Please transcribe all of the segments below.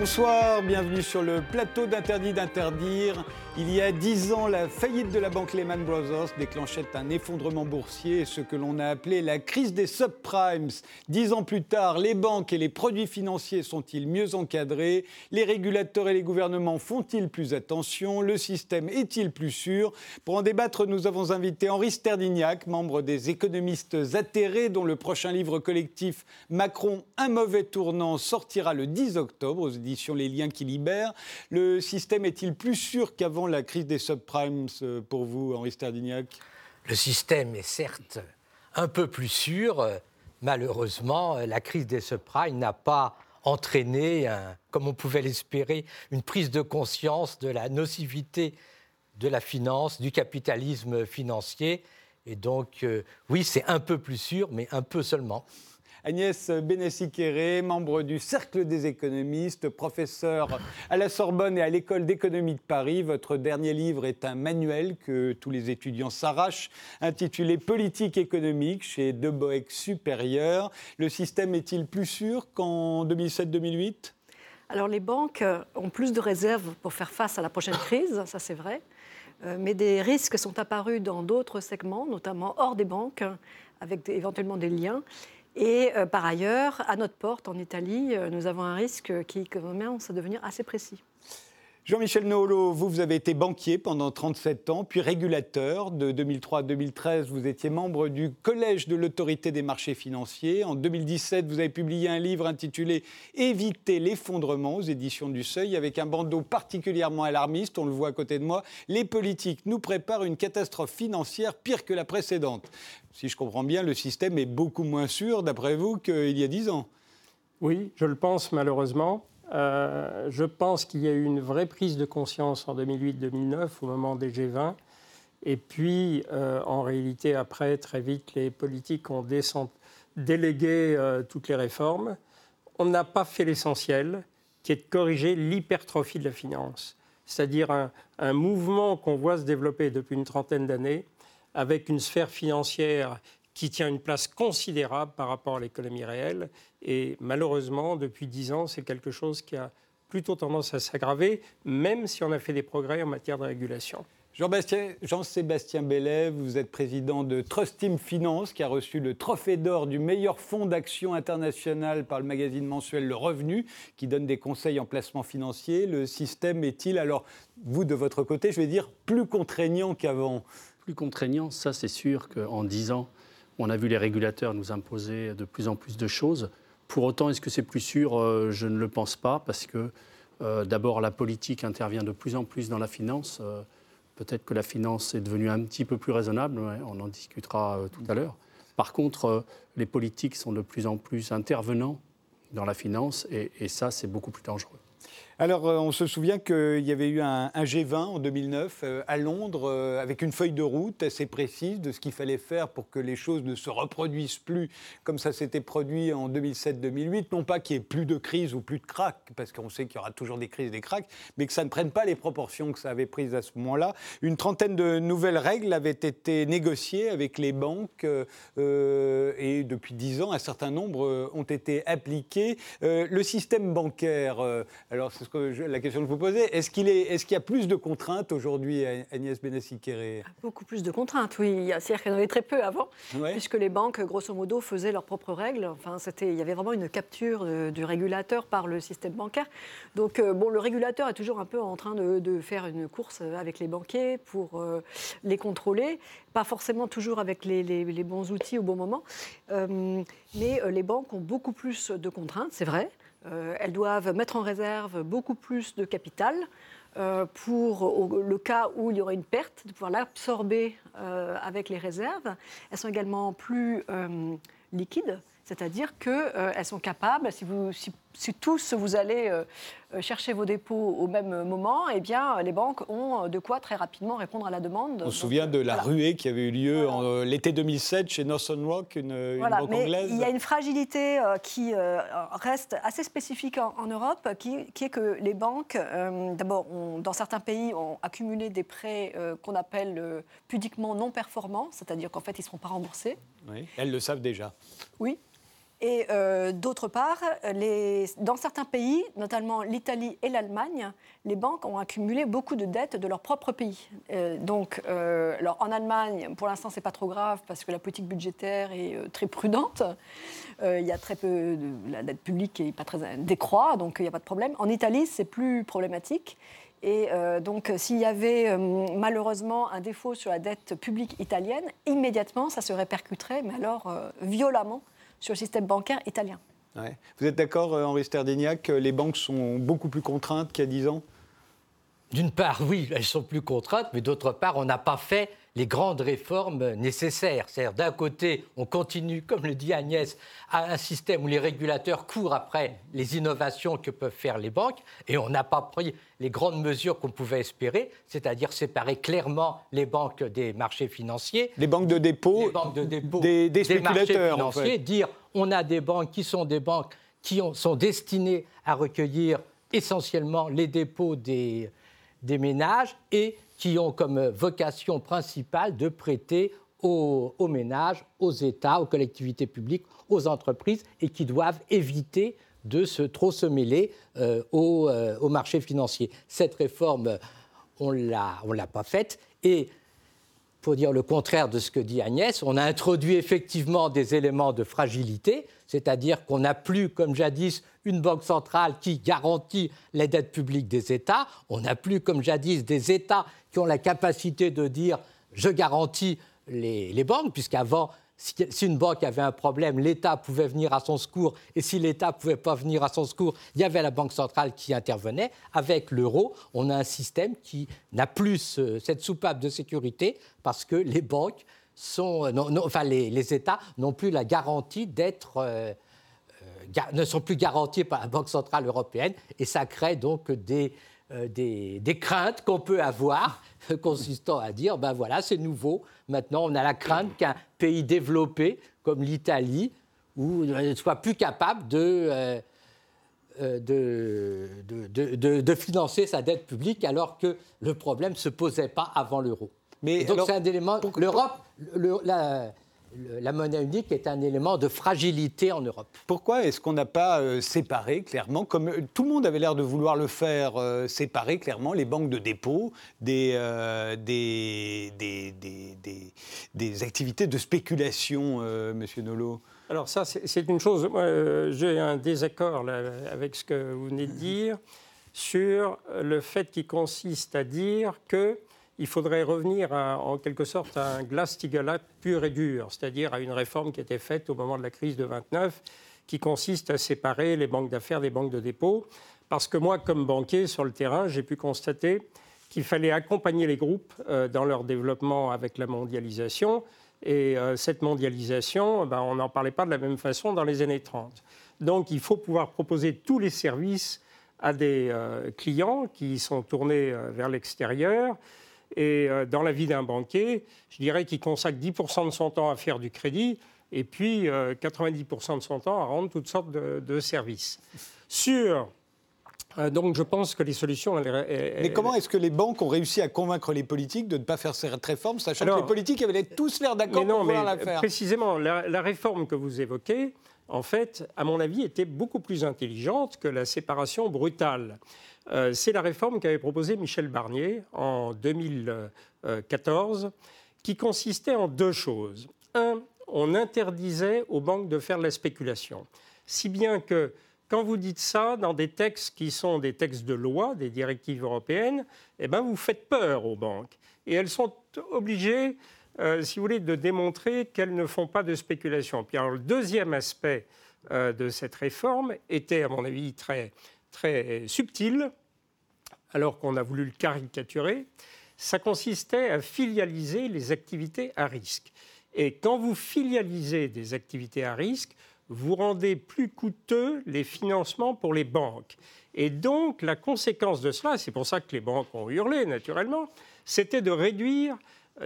Bonsoir, bienvenue sur le plateau d'Interdit d'interdire. Il y a dix ans, la faillite de la banque Lehman Brothers déclenchait un effondrement boursier, ce que l'on a appelé la crise des subprimes. Dix ans plus tard, les banques et les produits financiers sont-ils mieux encadrés? Les régulateurs et les gouvernements font-ils plus attention? Le système est-il plus sûr? Pour en débattre, nous avons invité Henri Sterdignac, membre des économistes atterrés, dont le prochain livre collectif Macron, un mauvais tournant, sortira le 10 octobre aux éditions Les Liens qui libèrent. Le système est-il plus sûr qu'avant la crise des subprimes euh, pour vous, Henri Sterdignac Le système est certes un peu plus sûr. Malheureusement, la crise des subprimes n'a pas entraîné, comme on pouvait l'espérer, une prise de conscience de la nocivité de la finance, du capitalisme financier. Et donc, euh, oui, c'est un peu plus sûr, mais un peu seulement. Agnès Bénessi-Kéré, membre du Cercle des économistes, professeur à la Sorbonne et à l'École d'économie de Paris. Votre dernier livre est un manuel que tous les étudiants s'arrachent, intitulé Politique économique chez De Boeck Supérieur. Le système est-il plus sûr qu'en 2007-2008 alors les banques ont plus de réserves pour faire face à la prochaine crise, ça c'est vrai, euh, mais des risques sont apparus dans d'autres segments, notamment hors des banques, avec éventuellement des liens. Et euh, par ailleurs, à notre porte, en Italie, euh, nous avons un risque qui commence à devenir assez précis. Jean-Michel Noolo, vous, vous avez été banquier pendant 37 ans, puis régulateur. De 2003 à 2013, vous étiez membre du Collège de l'autorité des marchés financiers. En 2017, vous avez publié un livre intitulé Éviter l'effondrement aux éditions du Seuil, avec un bandeau particulièrement alarmiste. On le voit à côté de moi. Les politiques nous préparent une catastrophe financière pire que la précédente. Si je comprends bien, le système est beaucoup moins sûr, d'après vous, qu'il y a 10 ans. Oui, je le pense malheureusement. Euh, je pense qu'il y a eu une vraie prise de conscience en 2008-2009 au moment des G20. Et puis, euh, en réalité, après, très vite, les politiques ont délégué euh, toutes les réformes. On n'a pas fait l'essentiel, qui est de corriger l'hypertrophie de la finance, c'est-à-dire un mouvement qu'on voit se développer depuis une trentaine d'années, avec une sphère financière qui tient une place considérable par rapport à l'économie réelle. Et malheureusement, depuis dix ans, c'est quelque chose qui a plutôt tendance à s'aggraver, même si on a fait des progrès en matière de régulation. Jean-Sébastien Bellet, vous êtes président de Trust Team Finance, qui a reçu le trophée d'or du meilleur fonds d'action international par le magazine mensuel Le Revenu, qui donne des conseils en placement financier. Le système est-il, alors, vous de votre côté, je vais dire, plus contraignant qu'avant? Plus contraignant, ça c'est sûr qu'en dix ans, on a vu les régulateurs nous imposer de plus en plus de choses. Pour autant, est-ce que c'est plus sûr? Euh, Je ne le pense pas, parce que euh, d'abord, la politique intervient de plus en plus dans la finance. Euh, peut-être que la finance est devenue un petit peu plus raisonnable, on en discutera tout à l'heure. Par contre, les politiques sont de plus en plus intervenants dans la finance, et ça, c'est beaucoup plus dangereux. Alors, euh, on se souvient qu'il y avait eu un, G20 en 2009 euh, à Londres euh, avec une feuille de route assez précise de ce qu'il fallait faire pour que les choses ne se reproduisent plus comme ça s'était produit en 2007-2008. Non pas qu'il y ait plus de crise ou plus de crack, parce qu'on sait qu'il y aura toujours des crises et des cracks, mais que ça ne prenne pas les proportions que ça avait prises à ce moment-là. Une trentaine de nouvelles règles avaient été négociées avec les banques et depuis dix ans, un certain nombre ont été appliquées. le système bancaire, c'est la question que je vous posais. Est-ce qu'il est, est, y a plus de contraintes aujourd'hui, Agnès Benassi-Kéré Beaucoup plus de contraintes, oui. C'est-à-dire qu'il y en avait très peu avant, puisque les banques, grosso modo, faisaient leurs propres règles. Enfin, il y avait vraiment une capture du régulateur par le système bancaire. Donc, euh, bon, le régulateur est toujours un peu en train de, faire une course avec les banquiers pour euh, les contrôler. Pas forcément toujours avec les, bons outils au bon moment. Euh, mais les banques ont beaucoup plus de contraintes, c'est vrai. Euh, elles doivent mettre en réserve beaucoup plus de capital euh, pour le cas où il y aurait une perte, de pouvoir l'absorber euh, avec les réserves. Elles sont également plus liquides, c'est-à-dire qu'elles sont capables, si, vous, tous vous allez euh, chercher vos dépôts au même moment, eh bien, les banques ont de quoi très rapidement répondre à la demande. On se souvient de la ruée qui avait eu lieu en euh, l'été 2007 chez Northern Rock, une, banque anglaise. Il y a une fragilité euh, qui reste assez spécifique en, Europe, qui, est que les banques, d'abord, dans certains pays, ont accumulé des prêts qu'on appelle pudiquement non performants, c'est-à-dire qu'en fait, ils ne seront pas remboursés. Oui, elles le savent déjà. Oui, Et euh, d'autre part, dans certains pays, notamment l'Italie et l'Allemagne, les banques ont accumulé beaucoup de dettes de leur propre pays. Euh, donc, euh, alors en Allemagne, pour l'instant, c'est pas trop grave parce que la politique budgétaire est très prudente. il y a très peu de la dette publique est pas très décroît, donc il n'y a pas de problème. En Italie, c'est plus problématique. Et donc, s'il y avait malheureusement un défaut sur la dette publique italienne, immédiatement, ça se répercuterait, mais alors violemment, sur le système bancaire italien. Vous êtes d'accord, euh, Henri Sterdignac, que les banques sont beaucoup plus contraintes qu'il y a 10 ans? D'une part, oui, elles sont plus contraintes, mais d'autre part, on n'a pas fait les grandes réformes nécessaires. C'est-à-dire, d'un côté, on continue, comme le dit Agnès, à un système où les régulateurs courent après les innovations que peuvent faire les banques, et on n'a pas pris les grandes mesures qu'on pouvait espérer, c'est-à-dire séparer clairement les banques des marchés financiers. Les banques de dépôt, des, spéculateurs, financiers, dire on a des banques qui sont des banques qui sont destinées à recueillir essentiellement les dépôts des, des ménages et qui ont comme vocation principale de prêter aux, ménages, aux États, aux collectivités publiques, aux entreprises et qui doivent éviter de se, trop se mêler euh, euh, au, marché financier. Cette réforme, on ne l'a pas faite. Et pour dire le contraire de ce que dit Agnès, on a introduit effectivement des éléments de fragilité, c'est-à-dire qu'on n'a plus, comme jadis, une banque centrale qui garantit les dettes publiques des États, on n'a plus, comme jadis, des États qui ont la capacité de dire je garantis les, banques, puisqu'avant, si, une banque avait un problème, l'État pouvait venir à son secours, et si l'État ne pouvait pas venir à son secours, il y avait la Banque centrale qui intervenait. Avec l'euro, on a un système qui n'a plus cette soupape de sécurité parce que les banques sont, enfin les, États n'ont plus la garantie d'être euh, ne sont plus garantis par la Banque centrale européenne et ça crée donc des, euh, des, craintes qu'on peut avoir, consistant à dire, ben voilà, c'est nouveau. Maintenant, on a la crainte qu'un pays développé comme l'Italie ne soit plus capable de, euh, de, de, financer sa dette publique alors que le problème ne se posait pas avant l'euro. Mais donc c'est un élément. L'Europe, la monnaie unique est un élément de fragilité en Europe. Pourquoi est-ce qu'on n'a pas euh, séparé clairement, comme euh, tout le monde avait l'air de vouloir le faire, euh, séparer clairement les banques de dépôt des, des, des, des, activités de spéculation, Monsieur Nolot? Alors ça, c'est une chose. J'ai un désaccord avec ce que vous venez de dire sur le fait qui consiste à dire que il faudrait revenir en quelque sorte à un Glass-Steagall pur et dur, c'est-à-dire à une réforme qui était faite au moment de la crise de 29, qui consiste à séparer les banques d'affaires des banques de dépôt. Parce que moi, comme banquier sur le terrain, j'ai pu constater qu'il fallait accompagner les groupes euh, dans leur développement avec la mondialisation. Et euh, cette mondialisation, ben, on n'en parlait pas de la même façon dans les années 30. Donc il faut pouvoir proposer tous les services à des euh, clients qui sont tournés vers l'extérieur et euh, dans la vie d'un banquier, je dirais qu'il consacre 10% de son temps à faire du crédit et puis 90% euh, de son temps à rendre toutes sortes de, services. Sur euh, donc je pense que les solutions. Mais comment est-ce que les banques ont réussi à convaincre les politiques de ne pas faire cette réforme, sachant que les politiques avaient tous l'air d'accord pour vouloir la faire? Précisément, la, la, réforme que vous évoquez, en fait, à mon avis, était beaucoup plus intelligente que la séparation brutale. Euh, c'est la réforme qu'avait proposée Michel Barnier en 2014, qui consistait en deux choses. Un, on interdisait aux banques de faire de la spéculation. Si bien que quand vous dites ça dans des textes qui sont des textes de loi, des directives européennes, eh ben vous faites peur aux banques. Et elles sont obligées, euh, si vous voulez, de démontrer qu'elles ne font pas de spéculation. Puis le deuxième aspect euh, de cette réforme était, à mon avis, très, très subtil, alors qu'on a voulu le caricaturer, ça consistait à filialiser les activités à risque. Et quand vous filialisez des activités à risque, vous rendez plus coûteux les financements pour les banques. Et donc, la conséquence de cela, c'est pour ça que les banques ont hurlé naturellement, c'était de réduire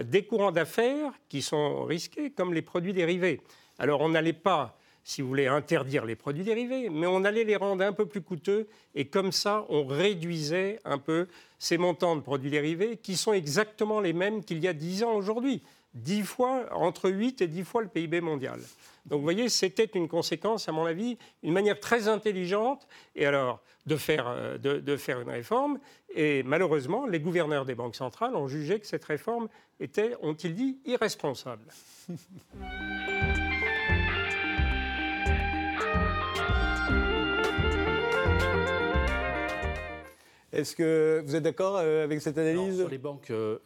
des courants d'affaires qui sont risqués, comme les produits dérivés. Alors, on n'allait pas si vous voulez, interdire les produits dérivés, mais on allait les rendre un peu plus coûteux et comme ça, on réduisait un peu ces montants de produits dérivés qui sont exactement les mêmes qu'il y a 10 ans aujourd'hui. 10 fois, entre 8 et 10 fois le PIB mondial. Donc vous voyez, c'était une conséquence, à mon avis, une manière très intelligente et alors, de, faire, euh, de, faire une réforme. Et malheureusement, les gouverneurs des banques centrales ont jugé que cette réforme était, ont-ils dit, irresponsable. Est-ce que vous êtes d'accord euh, avec cette analyse? Sur les banques, euh,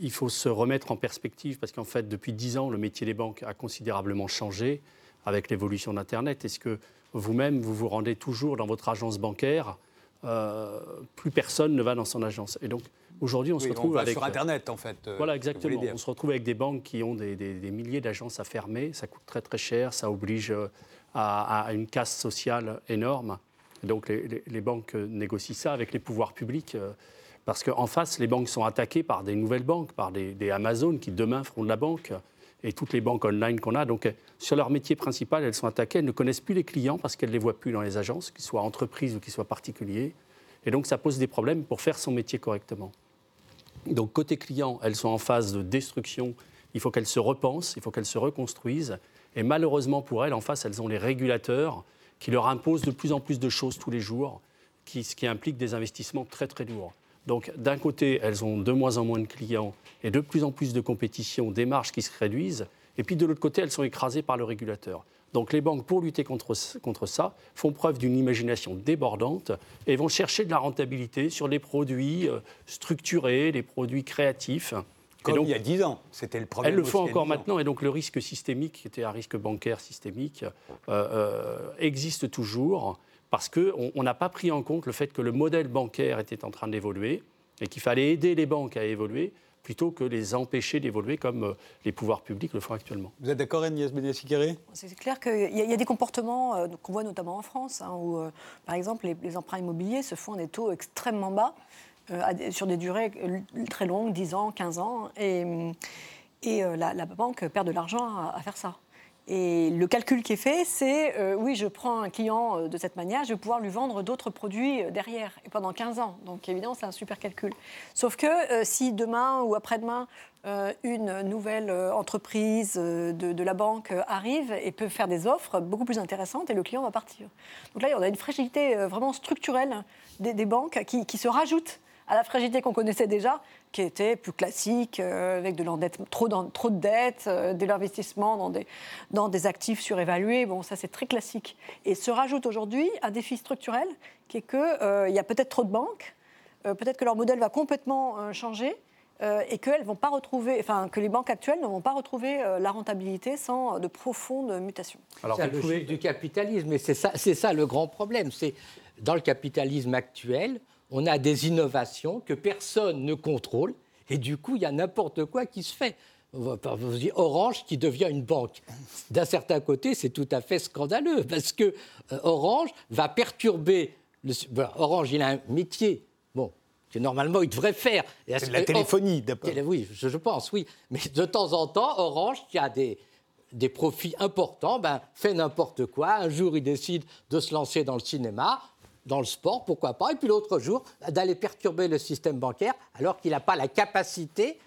il faut se remettre en perspective parce qu'en fait, depuis dix ans, le métier des banques a considérablement changé avec l'évolution d'Internet. Est-ce que vous-même, vous vous rendez toujours dans votre agence bancaire euh, Plus personne ne va dans son agence. Et donc, aujourd'hui, on se retrouve avec. Sur Internet, en fait. voilà, exactement. On se retrouve avec des banques qui ont des, milliers d'agences à fermer. Ça coûte très, très cher. Ça oblige à, à une casse sociale énorme donc les, banques négocient ça avec les pouvoirs publics. Euh, parce qu'en face, les banques sont attaquées par des nouvelles banques, par des, Amazon qui demain feront de la banque et toutes les banques online qu'on a. Donc, sur leur métier principal, elles sont attaquées. Elles ne connaissent plus les clients parce qu'elles ne les voient plus dans les agences, qu'ils soient entreprises ou qu'ils soient particuliers. Et donc, ça pose des problèmes pour faire son métier correctement. Donc, côté client, elles sont en phase de destruction. Il faut qu'elles se repensent, il faut qu'elles se reconstruisent. Et malheureusement pour elles, en face, elles ont les régulateurs qui leur impose de plus en plus de choses tous les jours, ce qui implique des investissements très très lourds. Donc d'un côté, elles ont de moins en moins de clients et de plus en plus de compétition, des marges qui se réduisent, et puis de l'autre côté, elles sont écrasées par le régulateur. Donc les banques, pour lutter contre, contre ça, font preuve d'une imagination débordante et vont chercher de la rentabilité sur les produits euh, structurés, les produits créatifs. Comme il y a 10 ans, c'était le problème. Elles le font encore maintenant, et donc le risque systémique, qui était un risque bancaire systémique, euh, euh, existe toujours, parce qu'on n'a pas pris en compte le fait que le modèle bancaire était en train d'évoluer, et qu'il fallait aider les banques à évoluer, plutôt que les empêcher d'évoluer comme euh, les pouvoirs publics le font actuellement. Vous êtes d'accord, Agnès benassi C'est clair qu'il y, a des comportements qu'on voit notamment en France, hein, où, par exemple, les, les, emprunts immobiliers se font à des taux extrêmement bas. Euh, sur des durées très longues, 10 ans, 15 ans, et, et euh, la, banque perd de l'argent à, faire ça. Et le calcul qui est fait, c'est euh, oui, je prends un client de cette manière, je vais pouvoir lui vendre d'autres produits derrière, et pendant 15 ans. Donc évidemment, c'est un super calcul. Sauf que si demain ou après-demain, une nouvelle entreprise de, la banque arrive et peut faire des offres beaucoup plus intéressantes, et le client va partir. Donc là, on a une fragilité vraiment structurelle des, banques qui, qui se rajoute à la fragilité qu'on connaissait déjà, qui était plus classique, euh, avec de trop, trop de dettes, euh, de l'investissement dans des, dans des actifs surévalués. Bon, ça, c'est très classique. Et se rajoute aujourd'hui un défi structurel, qui est qu'il euh, y a peut-être trop de banques, peut-être que leur modèle va complètement changer. et qu'elles vont pas retrouver, enfin que les banques actuelles ne vont pas retrouver la rentabilité sans de profondes mutations. Alors, c'est le du capitalisme, et c'est ça, c'est ça le grand problème. C'est dans le capitalisme actuel, on a des innovations que personne ne contrôle, et du coup, il y a n'importe quoi qui se fait. Orange qui devient une banque. D'un certain côté, c'est tout à fait scandaleux, parce que euh, Orange va perturber. Le, Orange, il a un métier, bon, que normalement il devrait faire. C'est la téléphonie, d'abord. Oui, je, pense, oui. Mais de temps en temps, Orange, qui a des, des profits importants, ben, fait n'importe quoi. Un jour, il décide de se lancer dans le cinéma dans le sport, pourquoi pas, et puis l'autre jour, d'aller perturber le système bancaire alors qu'il n'a pas la capacité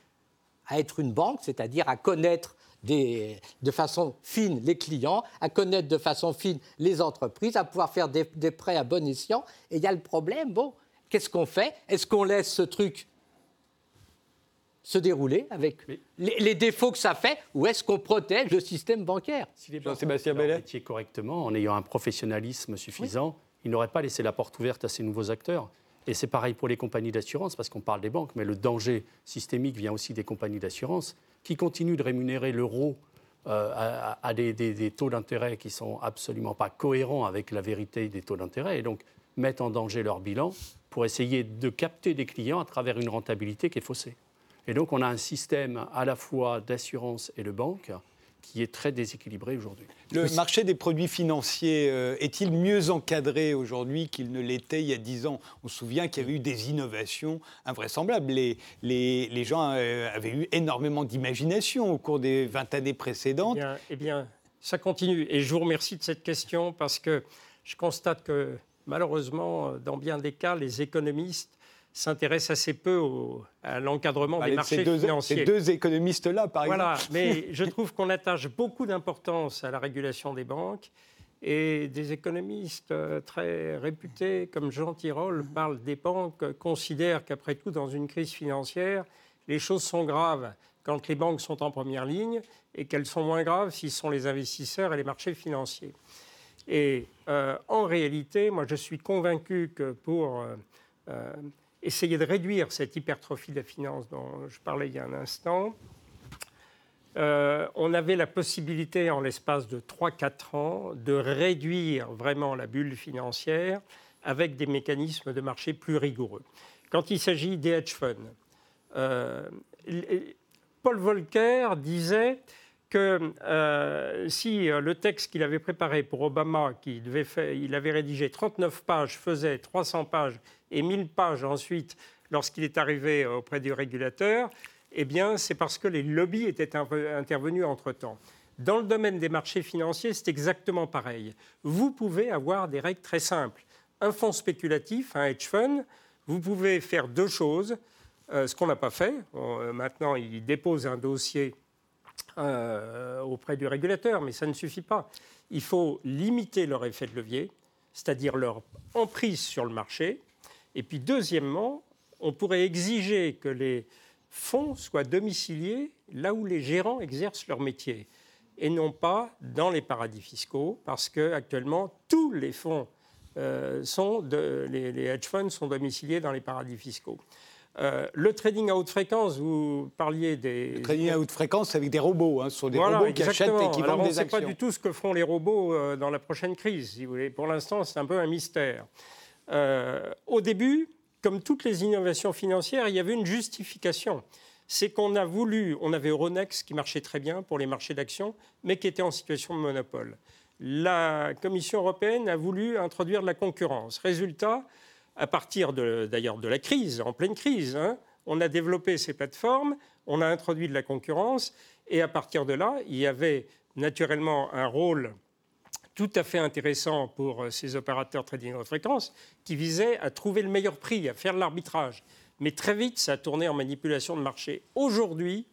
à être une banque, c'est-à-dire à connaître de façon fine les clients, à connaître de façon fine les entreprises, à pouvoir faire des, prêts à bon escient. Et il y a le problème, bon, qu'est-ce qu'on fait? Est-ce qu'on laisse ce truc se dérouler avec les, défauts que ça fait ou est-ce qu'on protège le système bancaire? Si les banques Sébastien Bellet. correctement, en ayant un professionnalisme suffisant, il n'aurait pas laissé la porte ouverte à ces nouveaux acteurs. Et c'est pareil pour les compagnies d'assurance, parce qu'on parle des banques, mais le danger systémique vient aussi des compagnies d'assurance, qui continuent de rémunérer l'euro euh, à, des, taux d'intérêt qui sont absolument pas cohérents avec la vérité des taux d'intérêt, et donc mettent en danger leur bilan pour essayer de capter des clients à travers une rentabilité qui est faussée. Et donc on a un système à la fois d'assurance et de banque qui est très déséquilibré aujourd'hui. Le marché des produits financiers euh, est-il mieux encadré aujourd'hui qu'il ne l'était il y a dix ans? On se souvient qu'il y avait eu des innovations invraisemblables. Les, les, les gens euh, avaient eu énormément d'imagination au cours des 20 années précédentes. Eh bien, eh bien, ça continue. Et je vous remercie de cette question parce que je constate que malheureusement, dans bien des cas, les économistes s'intéresse assez peu à l'encadrement des marchés financiers. Ces deux économistes-là, par exemple. Voilà, mais je trouve qu'on attache beaucoup d'importance à la régulation des banques. Et des économistes euh, très réputés comme Jean Tirole parlent des banques, considèrent qu'après tout, dans une crise financière, les choses sont graves quand les banques sont en première ligne et qu'elles sont moins graves si ce sont les investisseurs et les marchés financiers. Et euh, en réalité, moi je suis convaincu que pour euh, essayer de réduire cette hypertrophie de la finance dont je parlais il y a un instant, euh, on avait la possibilité, en l'espace de 3-4 ans, de réduire vraiment la bulle financière avec des mécanismes de marché plus rigoureux. Quand il s'agit des hedge funds, euh, Paul Volcker disait que euh, si le texte qu'il avait préparé pour Obama, qui devait il avait rédigé 39 pages, faisait 300 pages et 1000 pages ensuite lorsqu'il est arrivé auprès du régulateur, eh bien, c'est parce que les lobbies étaient intervenus entre-temps. Dans le domaine des marchés financiers, c'est exactement pareil. Vous pouvez avoir des règles très simples. Un fonds spéculatif, un hedge fund, vous pouvez faire deux choses. Euh, ce qu'on n'a pas fait, euh, maintenant il dépose un dossier euh, auprès du régulateur, mais ça ne suffit pas. Il faut limiter leur effet de levier, c'est-à-dire leur emprise sur le marché. Et puis deuxièmement, on pourrait exiger que les fonds soient domiciliés là où les gérants exercent leur métier et non pas dans les paradis fiscaux, parce qu'actuellement, tous les fonds euh, les, hedge funds sont domiciliés dans les paradis fiscaux. Euh, le trading à haute fréquence, vous parliez des. Le trading à haute fréquence, c'est avec des robots. Hein. Ce sont des robots qui achètent et qui vendent des actions. On ne sait pas du tout ce que feront les robots euh, dans la prochaine crise, si vous voulez. Pour l'instant, c'est un peu un mystère. au début, comme toutes les innovations financières, il y avait une justification. C'est qu'on a voulu, on avait Euronext qui marchait très bien pour les marchés d'actions, mais qui était en situation de monopole. La Commission européenne a voulu introduire de la concurrence. Résultat, à partir d'ailleurs de, la crise, en pleine crise, hein, on a développé ces plateformes, on a introduit de la concurrence, et à partir de là, il y avait naturellement un rôle tout à fait intéressant pour euh, ces opérateurs trading haute fréquence qui visaient à trouver le meilleur prix, à faire l'arbitrage. Mais très vite, ça a tourné en manipulation de marché. Aujourd'hui,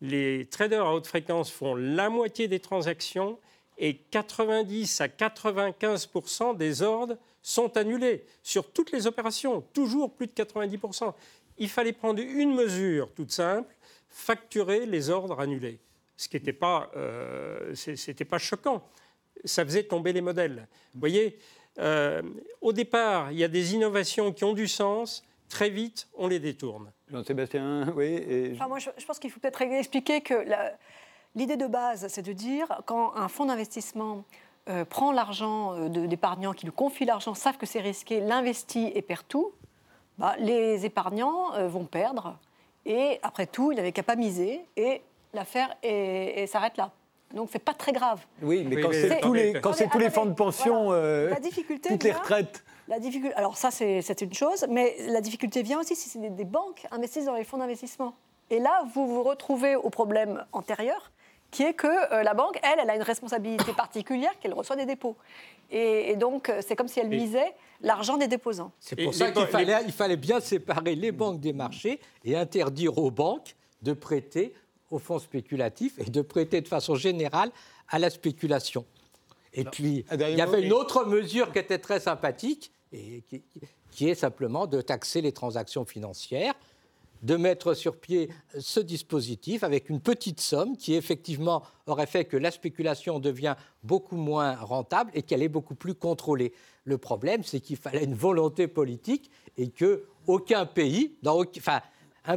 les traders à haute fréquence font la moitié des transactions et 90 à 95% des ordres sont annulés sur toutes les opérations, toujours plus de 90% Il fallait prendre une mesure toute simple, facturer les ordres annulés, ce qui n'était pas, euh, pas choquant ça faisait tomber les modèles. Vous voyez, euh, au départ, il y a des innovations qui ont du sens. Très vite, on les détourne. Jean-Sébastien, oui. moi, je, pense qu'il faut peut-être expliquer que l'idée de base, c'est de dire quand un fonds d'investissement euh, prend l'argent euh, d'épargnants, qui lui confie l'argent, savent que c'est risqué, l'investit et perd tout, bah, les épargnants vont perdre. Et après tout, il n'avait qu'à pas miser et l'affaire s'arrête là. Donc c'est pas très grave. Oui, mais quand c'est tous les, quand c'est tous les fonds de pension, euh, la difficulté toutes les retraites. La difficulté, alors ça c'est une chose, mais la difficulté vient aussi si des, banques investissent dans les fonds d'investissement. Et là, vous vous retrouvez au problème antérieur, qui est que euh, la banque, elle, elle a une responsabilité particulière qu'elle reçoit des dépôts. Et, donc, euh, c'est comme si elle misait l'argent des déposants. C'est pour ça qu'il fallait, il fallait bien séparer les banques des marchés et interdire aux banques de prêter aux fonds spéculatifs et de prêter de façon générale à la spéculation. Et puis, il y avait une autre mesure qui était très sympathique, et qui, est simplement de taxer les transactions financières, de mettre sur pied ce dispositif avec une petite somme qui effectivement aurait fait que la spéculation devient beaucoup moins rentable et qu'elle est beaucoup plus contrôlée. Le problème, c'est qu'il fallait une volonté politique et que aucun pays, dans, enfin,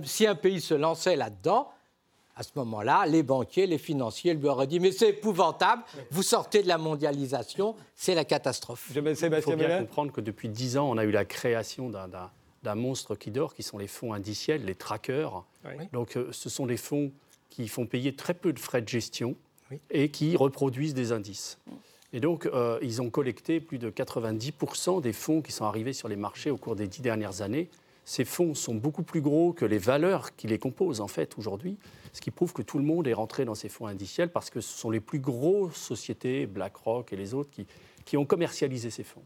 si un pays se lançait là-dedans, à ce moment-là, les banquiers, les financiers lui auraient dit Mais c'est épouvantable, vous sortez de la mondialisation, c'est la catastrophe. Il faut bien comprendre que depuis dix ans, on a eu la création d'un monstre qui dort, qui sont les fonds indiciels, les trackers. Donc, euh, ce sont des fonds qui font payer très peu de frais de gestion et qui reproduisent des indices. Et donc, euh, ils ont collecté plus de 90% des fonds qui sont arrivés sur les marchés au cours des dix dernières années. Ces fonds sont beaucoup plus gros que les valeurs qui les composent, en fait, aujourd'hui ce qui prouve que tout le monde est rentré dans ces fonds indiciels parce que ce sont les plus grosses sociétés, BlackRock et les autres, qui, qui ont commercialisé ces fonds.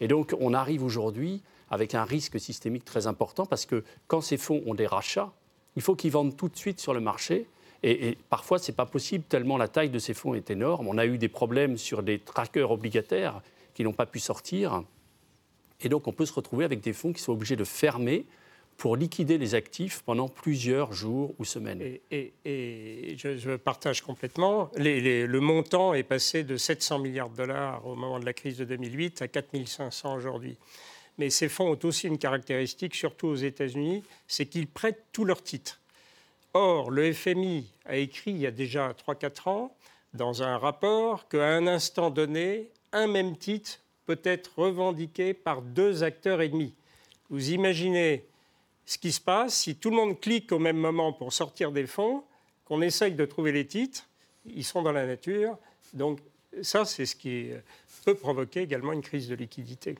Et donc, on arrive aujourd'hui avec un risque systémique très important parce que quand ces fonds ont des rachats, il faut qu'ils vendent tout de suite sur le marché. Et, parfois, ce n'est pas possible tellement la taille de ces fonds est énorme. On a eu des problèmes sur des trackers obligataires qui n'ont pas pu sortir. Et donc, on peut se retrouver avec des fonds qui sont obligés de fermer pour liquider les actifs pendant plusieurs jours ou semaines. Et, je, partage complètement. le montant est passé de 700 milliards de dollars au moment de la crise de 2008 à 4500 aujourd'hui. Mais ces fonds ont aussi une caractéristique, surtout aux États-Unis, c'est qu'ils prêtent tous leurs titres. Or, le FMI a écrit il y a déjà 3-4 ans, dans un rapport, qu'à un instant donné, un même titre peut être revendiqué par deux acteurs et demi. Vous imaginez ce qui se passe si tout le monde clique au même moment pour sortir des fonds, qu'on essaye de trouver les titres, ils sont dans la nature. Donc ça, c'est ce qui peut provoquer également une crise de liquidité.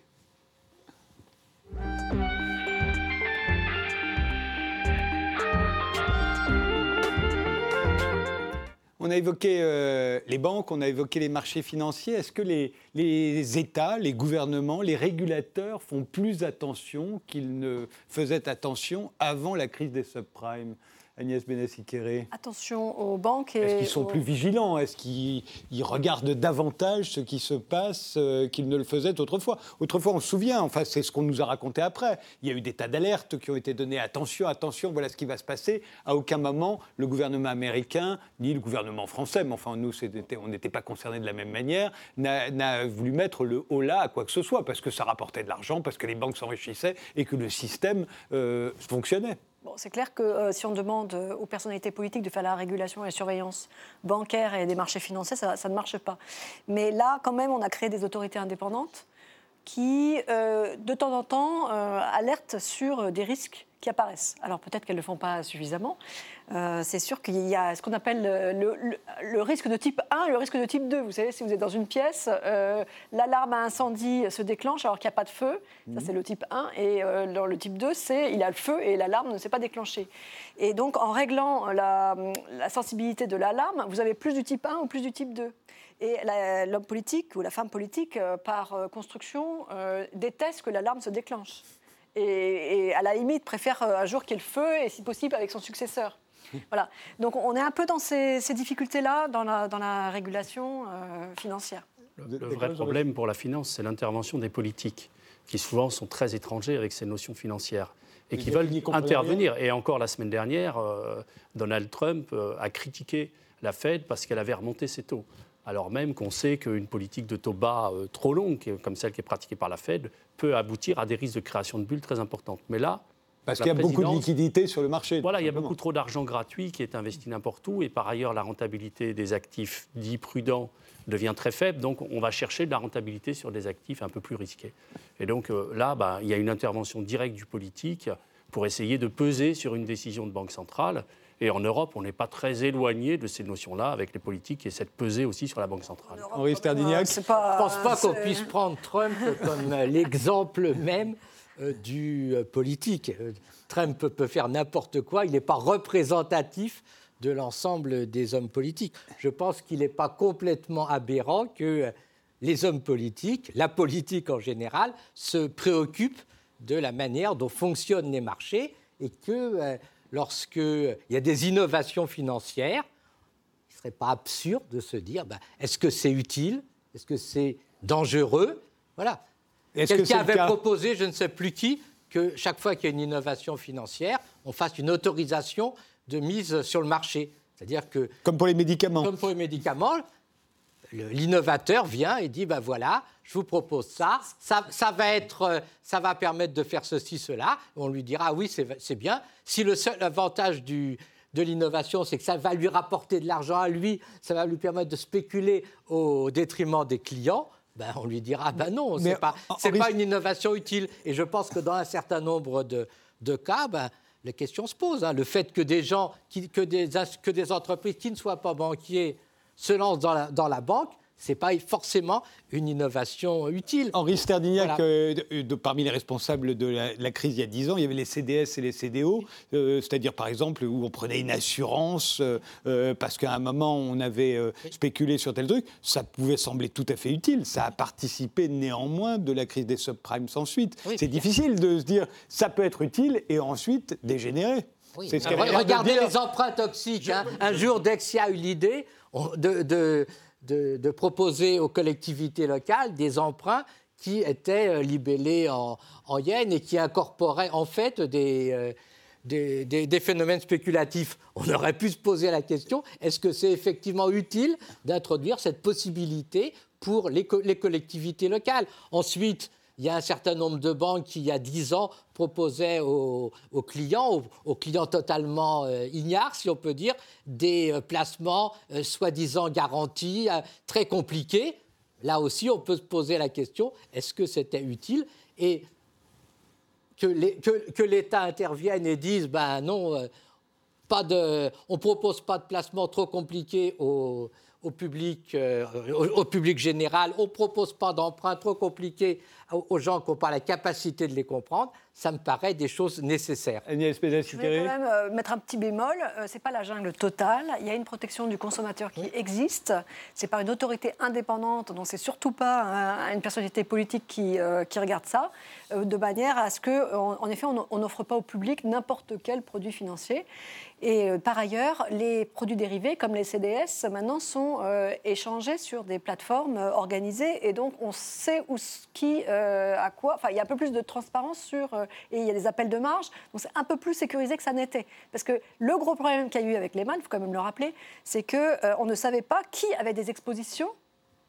On a évoqué euh, les banques, on a évoqué les marchés financiers. Est-ce que les, les, États, les gouvernements, les régulateurs font plus attention qu'ils ne faisaient attention avant la crise des subprimes? Agnès Benassi-Kéré Attention aux banques. Est-ce qu'ils sont plus vigilants? Est-ce qu'ils regardent davantage ce qui se passe euh, qu'ils ne le faisaient autrefois? Autrefois, on se souvient, enfin, c'est ce qu'on nous a raconté après. Il y a eu des tas d'alertes qui ont été données. Attention, attention, voilà ce qui va se passer. À aucun moment, le gouvernement américain, ni le gouvernement français, mais enfin, nous, on n'était pas concernés de la même manière, n'a voulu mettre le haut là à quoi que ce soit, parce que ça rapportait de l'argent, parce que les banques s'enrichissaient et que le système euh, fonctionnait c'est clair que euh, si on demande euh, aux personnalités politiques de faire la régulation et la surveillance bancaire et des marchés financiers, ça, ne marche pas. Mais là, quand même, on a créé des autorités indépendantes qui, euh, de temps en temps, alertent sur des risques qui apparaissent. Alors peut-être qu'elles ne le font pas suffisamment. Euh, c'est sûr qu'il y a ce qu'on appelle le, risque de type 1 et le risque de type 2. Vous savez, si vous êtes dans une pièce, euh, l'alarme à incendie se déclenche alors qu'il n'y a pas de feu. Ça, mhm. c'est le type 1. Et euh, dans le type 2, c'est il a le feu et l'alarme ne s'est pas déclenchée. Et donc, en réglant la, la sensibilité de l'alarme, vous avez plus du type 1 ou plus du type 2. Et l'homme politique ou la femme politique, par construction, déteste que l'alarme se déclenche et, à la limite préfère euh, un jour qu'il y ait le feu et si possible avec son successeur. Voilà. Donc on est un peu dans ces, difficultés-là dans la, dans la régulation euh, financière. Le, vrai problème pour la finance, c'est l'intervention des politiques, qui souvent sont très étrangers avec ces notions financières et qui veulent intervenir. Et encore la semaine dernière, euh, Donald Trump a critiqué la Fed parce qu'elle avait remonté ses taux alors même qu'on sait qu'une politique de taux bas euh, trop longue, comme celle qui est pratiquée par la Fed, peut aboutir à des risques de création de bulles très importantes. Mais là, parce qu'il y a beaucoup de liquidités sur le marché. Voilà, il y a beaucoup trop d'argent gratuit qui est investi n'importe où, et par ailleurs, la rentabilité des actifs dits prudents devient très faible, donc on va chercher de la rentabilité sur des actifs un peu plus risqués. Et donc euh, là, bah, il y a une intervention directe du politique pour essayer de peser sur une décision de banque centrale. Et en Europe, on n'est pas très éloigné de ces notions-là, avec les politiques qui essaient de peser aussi sur la Banque centrale. Henri Sterdignac Je ne pense pas qu'on puisse prendre Trump comme l'exemple même euh, du euh, politique. Trump peut faire n'importe quoi, il n'est pas représentatif de l'ensemble des hommes politiques. Je pense qu'il n'est pas complètement aberrant que les hommes politiques, la politique en général, se préoccupent de la manière dont fonctionnent les marchés et que euh, lorsqu'il y a des innovations financières, il ne serait pas absurde de se dire ben, est-ce que c'est utile? Est-ce que c'est dangereux? Voilà. Quelqu'un avait proposé, je ne sais plus qui, que chaque fois qu'il y a une innovation financière, on fasse une autorisation de mise sur le marché. C'est-à-dire que. Comme pour les médicaments. Comme pour les médicaments, l'innovateur vient et dit ben voilà, je vous propose ça, ça, ça, va être, euh, ça va permettre de faire ceci, cela. On lui dira oui, c'est bien. Si le seul avantage du, de l'innovation, c'est que ça va lui rapporter de l'argent à lui, ça va lui permettre de spéculer au détriment des clients. Ben, on lui dira ben non, c'est pas, c'est pas une innovation utile. Et je pense que dans un certain nombre de, de cas, ben, les questions se posent. Hein. Le fait que des gens, qui, que, des, que des entreprises qui ne soient pas banquiers se lancent dans la, dans la banque, ce n'est pas forcément une innovation utile. Henri Sterdignac, euh, parmi les responsables de la, crise il y a 10 ans, il y avait les CDS et les CDO, euh, c'est-à-dire par exemple où on prenait une assurance euh, parce qu'à un moment on avait spéculé sur tel truc, ça pouvait sembler tout à fait utile. Ça a participé néanmoins de la crise des subprimes ensuite. C'est difficile de se dire ça peut être utile et ensuite dégénérer. Regardez les emprunts toxiques. Hein. Un jour, Dexia a eu l'idée de proposer aux collectivités locales des emprunts qui étaient euh, libellés en, en yens et qui incorporaient en fait euh, des, des, phénomènes spéculatifs. On aurait pu se poser la question, est-ce que c'est effectivement utile d'introduire cette possibilité pour les, les collectivités locales? Ensuite, il y a un certain nombre de banques qui, il y a 10 ans, proposaient aux, clients, aux, clients totalement euh, ignares, si on peut dire, des euh, placements euh, soi-disant garantis, très compliqués. Là aussi, on peut se poser la question, est-ce que c'était utile? Et que l'État intervienne et dise, ben non, pas de, on ne propose pas de placement trop compliqué aux au public, euh, au, public général, on ne propose pas d'emprunt trop compliqué aux gens qui n'ont pas la capacité de les comprendre, ça me paraît des choses nécessaires. Agnès Je vais quand même euh, mettre un petit bémol. Euh, ce n'est pas la jungle totale. Il y a une protection du consommateur qui existe. C'est par une autorité indépendante, donc c'est surtout pas une personnalité politique qui, qui regarde ça, de manière à ce que, en, effet, on n'offre pas au public n'importe quel produit financier. Et par ailleurs, les produits dérivés, comme les CDS, maintenant sont échangés sur des plateformes organisées. Et donc, on sait où, qui, à quoi. Enfin, il y a un peu plus de transparence sur et il y a des appels de marge. Donc c'est un peu plus sécurisé que ça n'était. Parce que le gros problème qu'il y a eu avec Lehman, il faut quand même le rappeler, c'est qu'on euh, on ne savait pas qui avait des expositions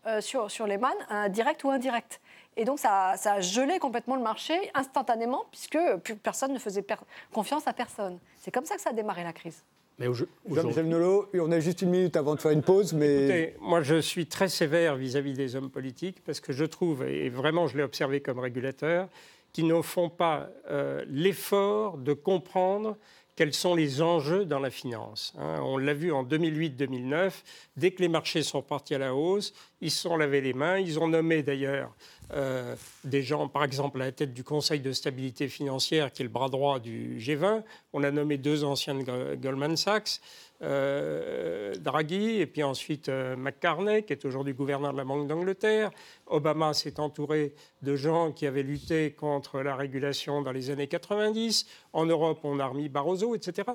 euh, sur, sur Lehman, euh, direct ou indirect. Et donc ça, ça, a gelé complètement le marché instantanément, puisque personne ne faisait confiance à personne. C'est comme ça que ça a démarré la crise. Mais Jean-Michel Nolot, on a juste une minute avant de faire une pause. Mais... Écoutez, moi je suis très sévère vis-à-vis -vis des hommes politiques parce que je trouve, et vraiment je l'ai observé comme régulateur, qui ne font pas euh, l'effort de comprendre quels sont les enjeux dans la finance. Hein. On l'a vu en 2008-2009, dès que les marchés sont partis à la hausse, ils se sont lavés les mains, ils ont nommé d'ailleurs euh, des gens, par exemple, à la tête du Conseil de stabilité financière, qui est le bras droit du G20. On a nommé deux anciens de Goldman Sachs. Euh, Draghi, et puis ensuite euh, qui est aujourd'hui gouverneur de la Banque d'Angleterre. Obama s'est entouré de gens qui avaient lutté contre la régulation dans les années 90. En Europe, on a remis Barroso, etc.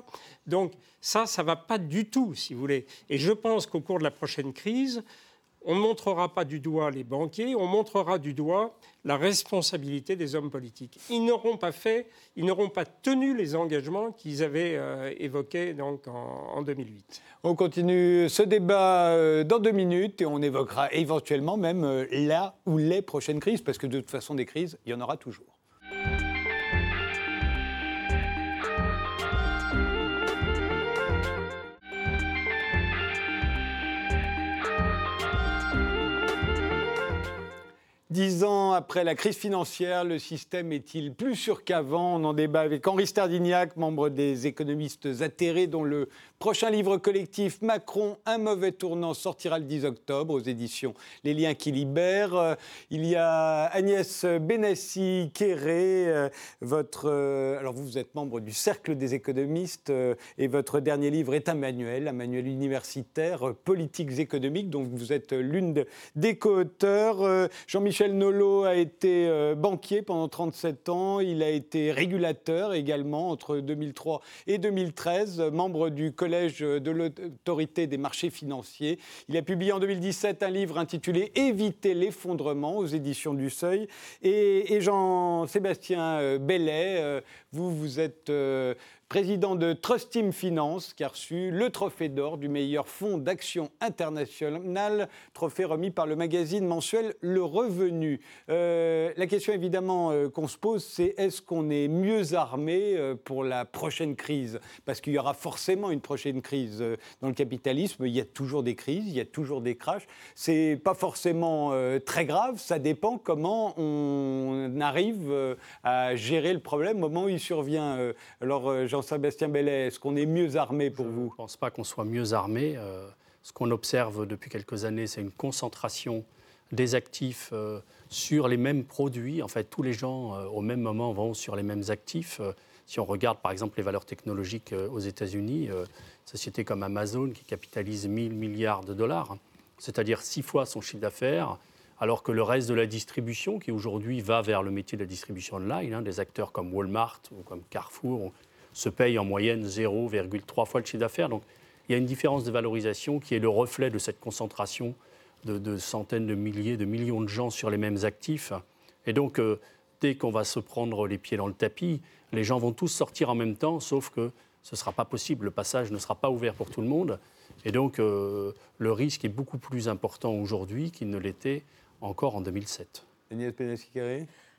Donc ça, ça ne va pas du tout, si vous voulez. Et je pense qu'au cours de la prochaine crise, on ne montrera pas du doigt les banquiers, on montrera du doigt la responsabilité des hommes politiques. Ils n'auront pas fait, ils n'auront pas tenu les engagements qu'ils avaient euh, évoqués donc en, 2008. On continue ce débat euh, dans deux minutes et on évoquera éventuellement même euh, là ou les prochaines crises, parce que de toute façon des crises, il y en aura toujours. Dix ans après la crise financière, le système est-il plus sûr qu'avant? On en débat avec Henri Stardignac, membre des économistes atterrés, dont le prochain livre collectif Macron, un mauvais tournant, sortira le 10 octobre aux éditions Les Liens qui libèrent. Euh, il y a Agnès Benassi-Kéré, euh, votre. Euh, alors vous, vous êtes membre du Cercle des économistes et votre dernier livre est un manuel, un manuel universitaire, politiques économiques, donc vous êtes l'une des co-auteurs. Jean-Michel Michel Nolot a été banquier pendant 37 ans. Il a été régulateur également entre 2003 et 2013, membre du Collège de l'autorité des marchés financiers. Il a publié en 2017 un livre intitulé Éviter l'effondrement aux éditions du Seuil. Et, Jean-Sébastien euh, Bellet, euh, vous, vous êtes président de Trust Team Finance, qui a reçu le trophée d'or du meilleur fonds d'action international, trophée remis par le magazine mensuel Le Revenu. Euh, la question évidemment euh, qu'on se pose, c'est est-ce qu'on est mieux armé euh, pour la prochaine crise? Parce qu'il y aura forcément une prochaine crise dans le capitalisme. Il y a toujours des crises, il y a toujours des crashs. C'est pas forcément très grave. Ça dépend comment on arrive à gérer le problème au moment où il survient. Jean-Sébastien Bellet, est-ce qu'on est mieux armé pour vous Je ne pense pas qu'on soit mieux armé. Euh, ce qu'on observe depuis quelques années, c'est une concentration des actifs sur les mêmes produits. En fait, tous les gens, au même moment, vont sur les mêmes actifs. Si on regarde par exemple les valeurs technologiques aux États-Unis, société comme Amazon qui capitalise 1000 milliards de dollars, c'est-à-dire six fois son chiffre d'affaires, alors que le reste de la distribution, qui aujourd'hui va vers le métier de la distribution online, hein, des acteurs comme Walmart ou comme Carrefour, se payent en moyenne 0,3 fois le chiffre d'affaires. Donc il y a une différence de valorisation qui est le reflet de cette concentration de, centaines de milliers, de millions de gens sur les mêmes actifs. Et donc, euh, dès qu'on va se prendre les pieds dans le tapis, les gens vont tous sortir en même temps, sauf que ce ne sera pas possible, le passage ne sera pas ouvert pour tout le monde. Et donc, euh, le risque est beaucoup plus important aujourd'hui qu'il ne l'était encore en 2007. Agnès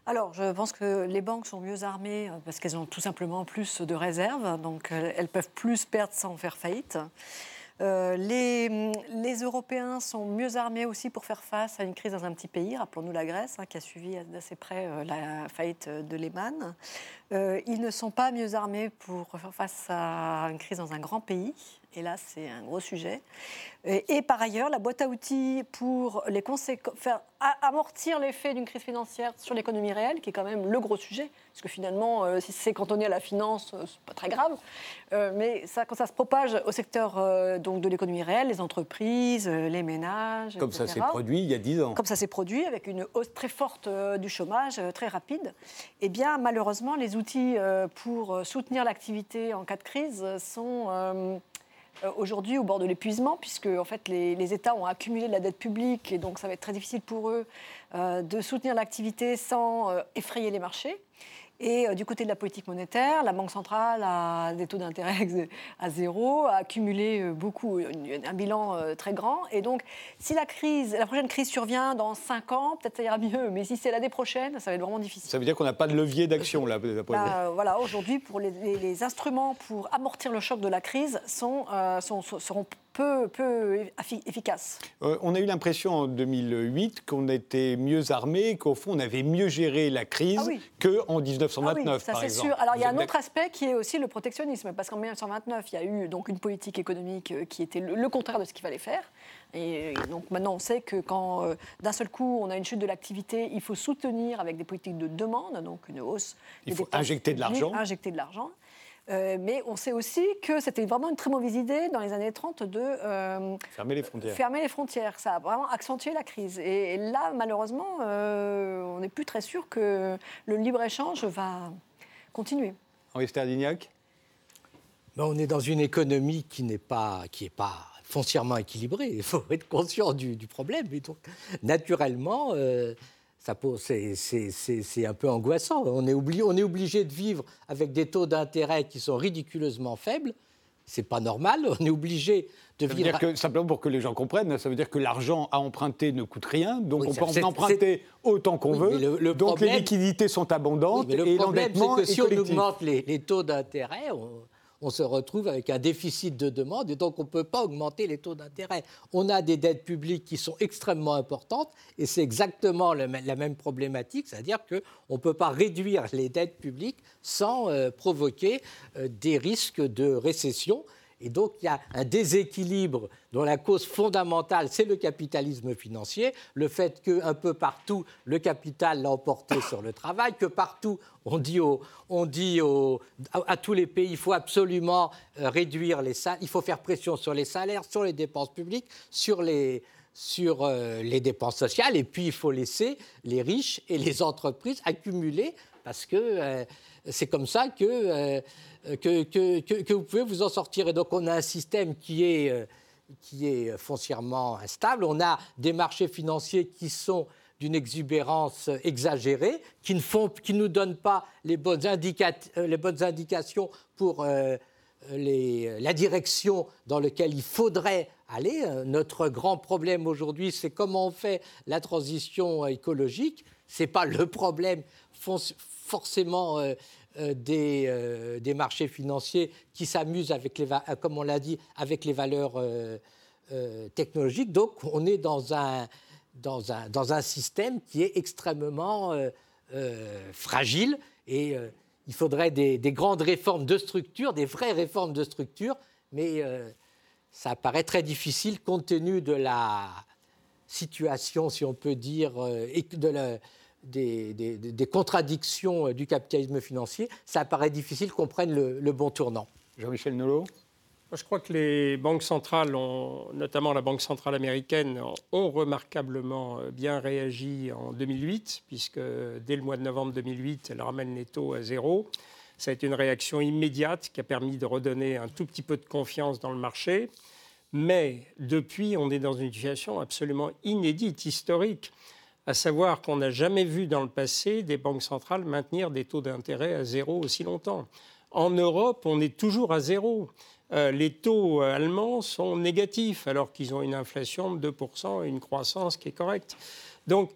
alors, je pense que les banques sont mieux armées euh, parce qu'elles ont tout simplement plus de réserves, donc euh, elles peuvent plus perdre sans faire faillite. Euh, les, les, Européens sont mieux armés aussi pour faire face à une crise dans un petit pays. Rappelons-nous la Grèce, hein, qui a suivi d'assez près la faillite de Lehman. ils ne sont pas mieux armés pour faire face à une crise dans un grand pays. Et là, c'est un gros sujet. Et, par ailleurs, la boîte à outils pour les faire amortir l'effet d'une crise financière sur l'économie réelle, qui est quand même le gros sujet, parce que finalement, euh, si c'est cantonné à la finance, euh, c'est pas très grave. Euh, mais ça, quand ça se propage au secteur donc de l'économie réelle, les entreprises, les ménages, comme ça s'est produit il y a 10 ans, comme ça s'est produit avec une hausse très forte du chômage, très rapide, eh bien malheureusement, les outils pour soutenir l'activité en cas de crise sont euh, aujourd'hui au bord de l'épuisement, puisque en fait, les, États ont accumulé de la dette publique et donc ça va être très difficile pour eux euh, de soutenir l'activité sans euh, effrayer les marchés. Et euh, du côté de la politique monétaire, la Banque centrale a des taux d'intérêt à zéro, a accumulé euh, beaucoup, un bilan euh, très grand. Et donc, si la crise, la prochaine crise survient dans 5 ans, peut-être ça ira mieux. Mais si c'est l'année prochaine, ça va être vraiment difficile. Ça veut dire qu'on n'a pas de levier d'action là. Bah, voilà, aujourd'hui, pour les, instruments pour amortir le choc de la crise sont, sont seront peu, peu efficace. Euh, on a eu l'impression en 2008 qu'on était mieux armé, qu'au fond on avait mieux géré la crise ah qu'en 1929, ah oui, ça, c'est Sûr. Alors il y a un autre aspect qui est aussi le protectionnisme, parce qu'en 1929 il y a eu donc une politique économique euh, qui était le, contraire de ce qu'il fallait faire. Et donc maintenant, on sait que quand euh, d'un seul coup on a une chute de l'activité, il faut soutenir avec des politiques de demande, donc une hausse. Il faut injecter de l'argent. Injecter de l'argent. Euh, mais on sait aussi que c'était vraiment une très mauvaise idée dans les années 30 de euh, fermer les frontières. Fermer les frontières. Ça a vraiment accentué la crise. Et, là, malheureusement, euh, on n'est plus très sûr que le libre-échange va continuer. Henri Sterdignac ben, On est dans une économie qui n'est pas, qui est pas foncièrement équilibrée. Il faut être conscient du, problème. Et donc, naturellement, c'est un peu angoissant. On est, on est obligé de vivre avec des taux d'intérêt qui sont ridiculeusement faibles. C'est pas normal. On est obligé de ça veut Dire que, simplement pour que les gens comprennent, ça veut dire que l'argent à emprunter ne coûte rien, donc on peut en emprunter autant qu'on veut. donc les liquidités sont abondantes le et l'endettement est que si on augmente les, les taux d'intérêt, on se retrouve avec un déficit de demande et donc on ne peut pas augmenter les taux d'intérêt. On a des dettes publiques qui sont extrêmement importantes et c'est exactement la même problématique, c'est-à-dire qu'on ne peut pas réduire les dettes publiques sans euh, provoquer euh, des risques de récession. Et donc, il y a un déséquilibre dont la cause fondamentale, c'est le capitalisme financier, le fait qu'un peu partout, le capital l'a emporté sur le travail, que partout, on dit, on dit à, tous les pays, il faut absolument euh, réduire les salaires, il faut faire pression sur les salaires, sur les dépenses publiques, sur les, sur euh, les dépenses sociales, et puis il faut laisser les riches et les entreprises accumuler, parce que euh, c'est comme ça que euh, que, vous pouvez vous en sortir. Et donc on a un système qui est, euh, qui est foncièrement instable. On a des marchés financiers qui sont d'une exubérance exagérée, qui ne font, qui nous donnent pas les bonnes, euh, les bonnes indications pour les, la direction dans laquelle il faudrait aller. Notre grand problème aujourd'hui, c'est comment on fait la transition écologique. Ce n'est pas le problème forcément euh, des, euh, des, marchés financiers qui s'amusent, avec les, euh, comme on l'a dit, avec les valeurs technologiques. Donc on est dans un, dans un, dans un système qui est extrêmement fragile et il faudrait des, des, grandes réformes de structure, des vraies réformes de structure, mais ça paraît très difficile compte tenu de la situation, si on peut dire, de la, des, contradictions du capitalisme financier, ça paraît difficile qu'on prenne le, bon tournant. Jean-Michel Nolot je crois que les banques centrales, notamment la Banque centrale américaine, ont remarquablement euh, bien réagi en 2008, puisque dès le mois de novembre 2008, elle ramène les taux à zéro. Ça a été une réaction immédiate qui a permis de redonner un tout petit peu de confiance dans le marché. Mais depuis, on est dans une situation absolument inédite, historique à savoir qu'on n'a jamais vu dans le passé des banques centrales maintenir des taux d'intérêt à zéro aussi longtemps. En Europe, on est toujours à zéro. Euh, les taux allemands sont négatifs alors qu'ils ont une inflation de 2% et une croissance qui est correcte. Donc,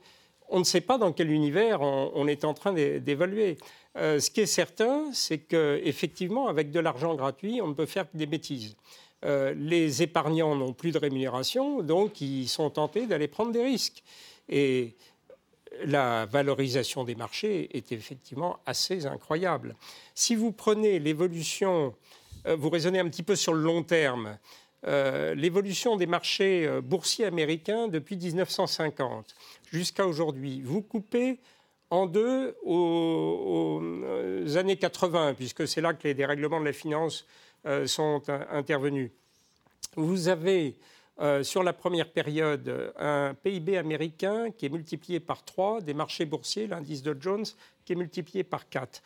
on ne sait pas dans quel univers on, est en train d'évaluer. Euh, ce qui est certain, c'est qu'effectivement, avec de l'argent gratuit, on ne peut faire que des bêtises. Euh, les épargnants n'ont plus de rémunération, donc ils sont tentés d'aller prendre des risques. Et la valorisation des marchés est effectivement assez incroyable. Si vous prenez l'évolution, euh, vous raisonnez un petit peu sur le long terme, euh, l'évolution des marchés euh, boursiers américains depuis 1950 jusqu'à aujourd'hui, vous coupez en deux aux, années 80, puisque c'est là que les dérèglements de la finance sont intervenus. Vous avez euh, sur la première période un PIB américain qui est multiplié par 3, des marchés boursiers, l'indice de Jones, qui est multiplié par 4.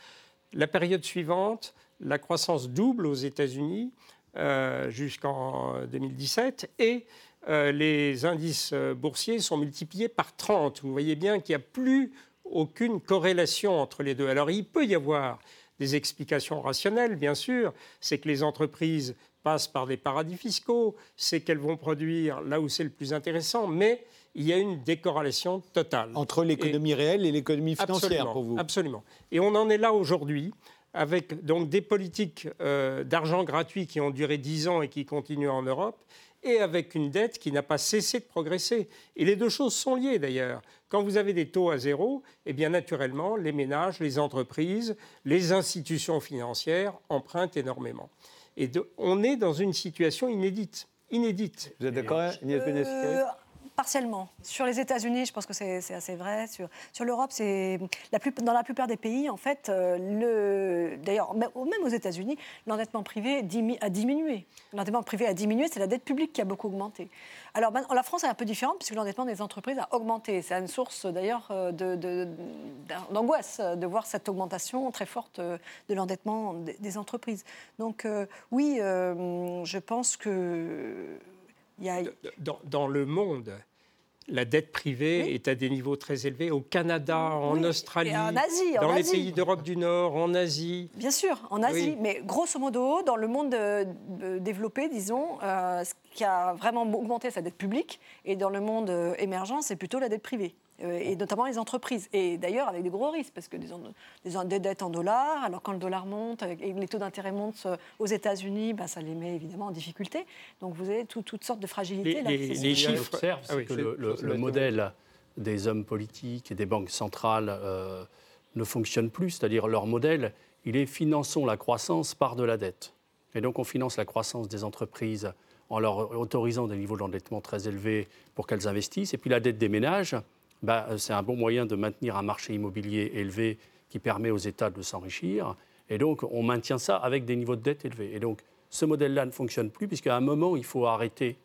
La période suivante, la croissance double aux États-Unis euh, jusqu'en 2017 et euh, les indices boursiers sont multipliés par 30. Vous voyez bien qu'il n'y a plus aucune corrélation entre les deux. Alors il peut y avoir des explications rationnelles, bien sûr, c'est que les entreprises passent par des paradis fiscaux, c'est qu'elles vont produire là où c'est le plus intéressant, mais il y a une décorrélation totale. Entre l'économie réelle et l'économie financière pour vous Absolument. Et on en est là aujourd'hui avec donc des politiques euh, d'argent gratuit qui ont duré 10 ans et qui continuent en Europe, et avec une dette qui n'a pas cessé de progresser. Et les deux choses sont liées d'ailleurs. Quand vous avez des taux à zéro, eh bien naturellement, les ménages, les entreprises, les institutions financières empruntent énormément. Et on est dans une situation inédite. Inédite. Vous êtes d'accord, Agnès euh, Partiellement. Sur les États-Unis, je pense que c'est assez vrai. Sur, l'Europe, c'est dans la plupart des pays, en fait, euh, d'ailleurs, même aux États-Unis, l'endettement privé a diminué. L'endettement privé a diminué, c'est la dette publique qui a beaucoup augmenté. Alors, la France est un peu différente puisque l'endettement des entreprises a augmenté. C'est une source d'ailleurs euh, d'angoisse de, de, voir cette augmentation très forte euh, de l'endettement des, entreprises. Donc, oui, je pense que dans, le monde, la dette privée est à des niveaux très élevés au Canada, en Australie, en Asie, dans les pays d'Europe du Nord, en Asie. Bien sûr, en Asie, mais grosso modo, dans le monde euh, développé, disons, euh, ce qui a vraiment augmenté sa dette publique, et dans le monde euh, émergent, c'est plutôt la dette privée. Euh, et notamment les entreprises. Et d'ailleurs avec des gros risques, parce que des, des, dettes en dollars, alors quand le dollar monte et les taux d'intérêt montent euh, aux États-Unis, ben, ça les met évidemment en difficulté. Donc vous avez toutes sortes de fragilités. Les, les, chiffres observent ah que le, modèle des hommes politiques et des banques centrales euh, ne fonctionne plus, c'est-à-dire leur modèle, il est finançons la croissance par de la dette. Et donc on finance la croissance des entreprises en leur autorisant des niveaux d'endettement très élevés pour qu'elles investissent. Et puis la dette des ménages, bah, c'est un bon moyen de maintenir un marché immobilier élevé qui permet aux États de s'enrichir. Et donc, on maintient ça avec des niveaux de dette élevés. Et donc, ce modèle-là ne fonctionne plus, puisqu'à un moment, il faut arrêter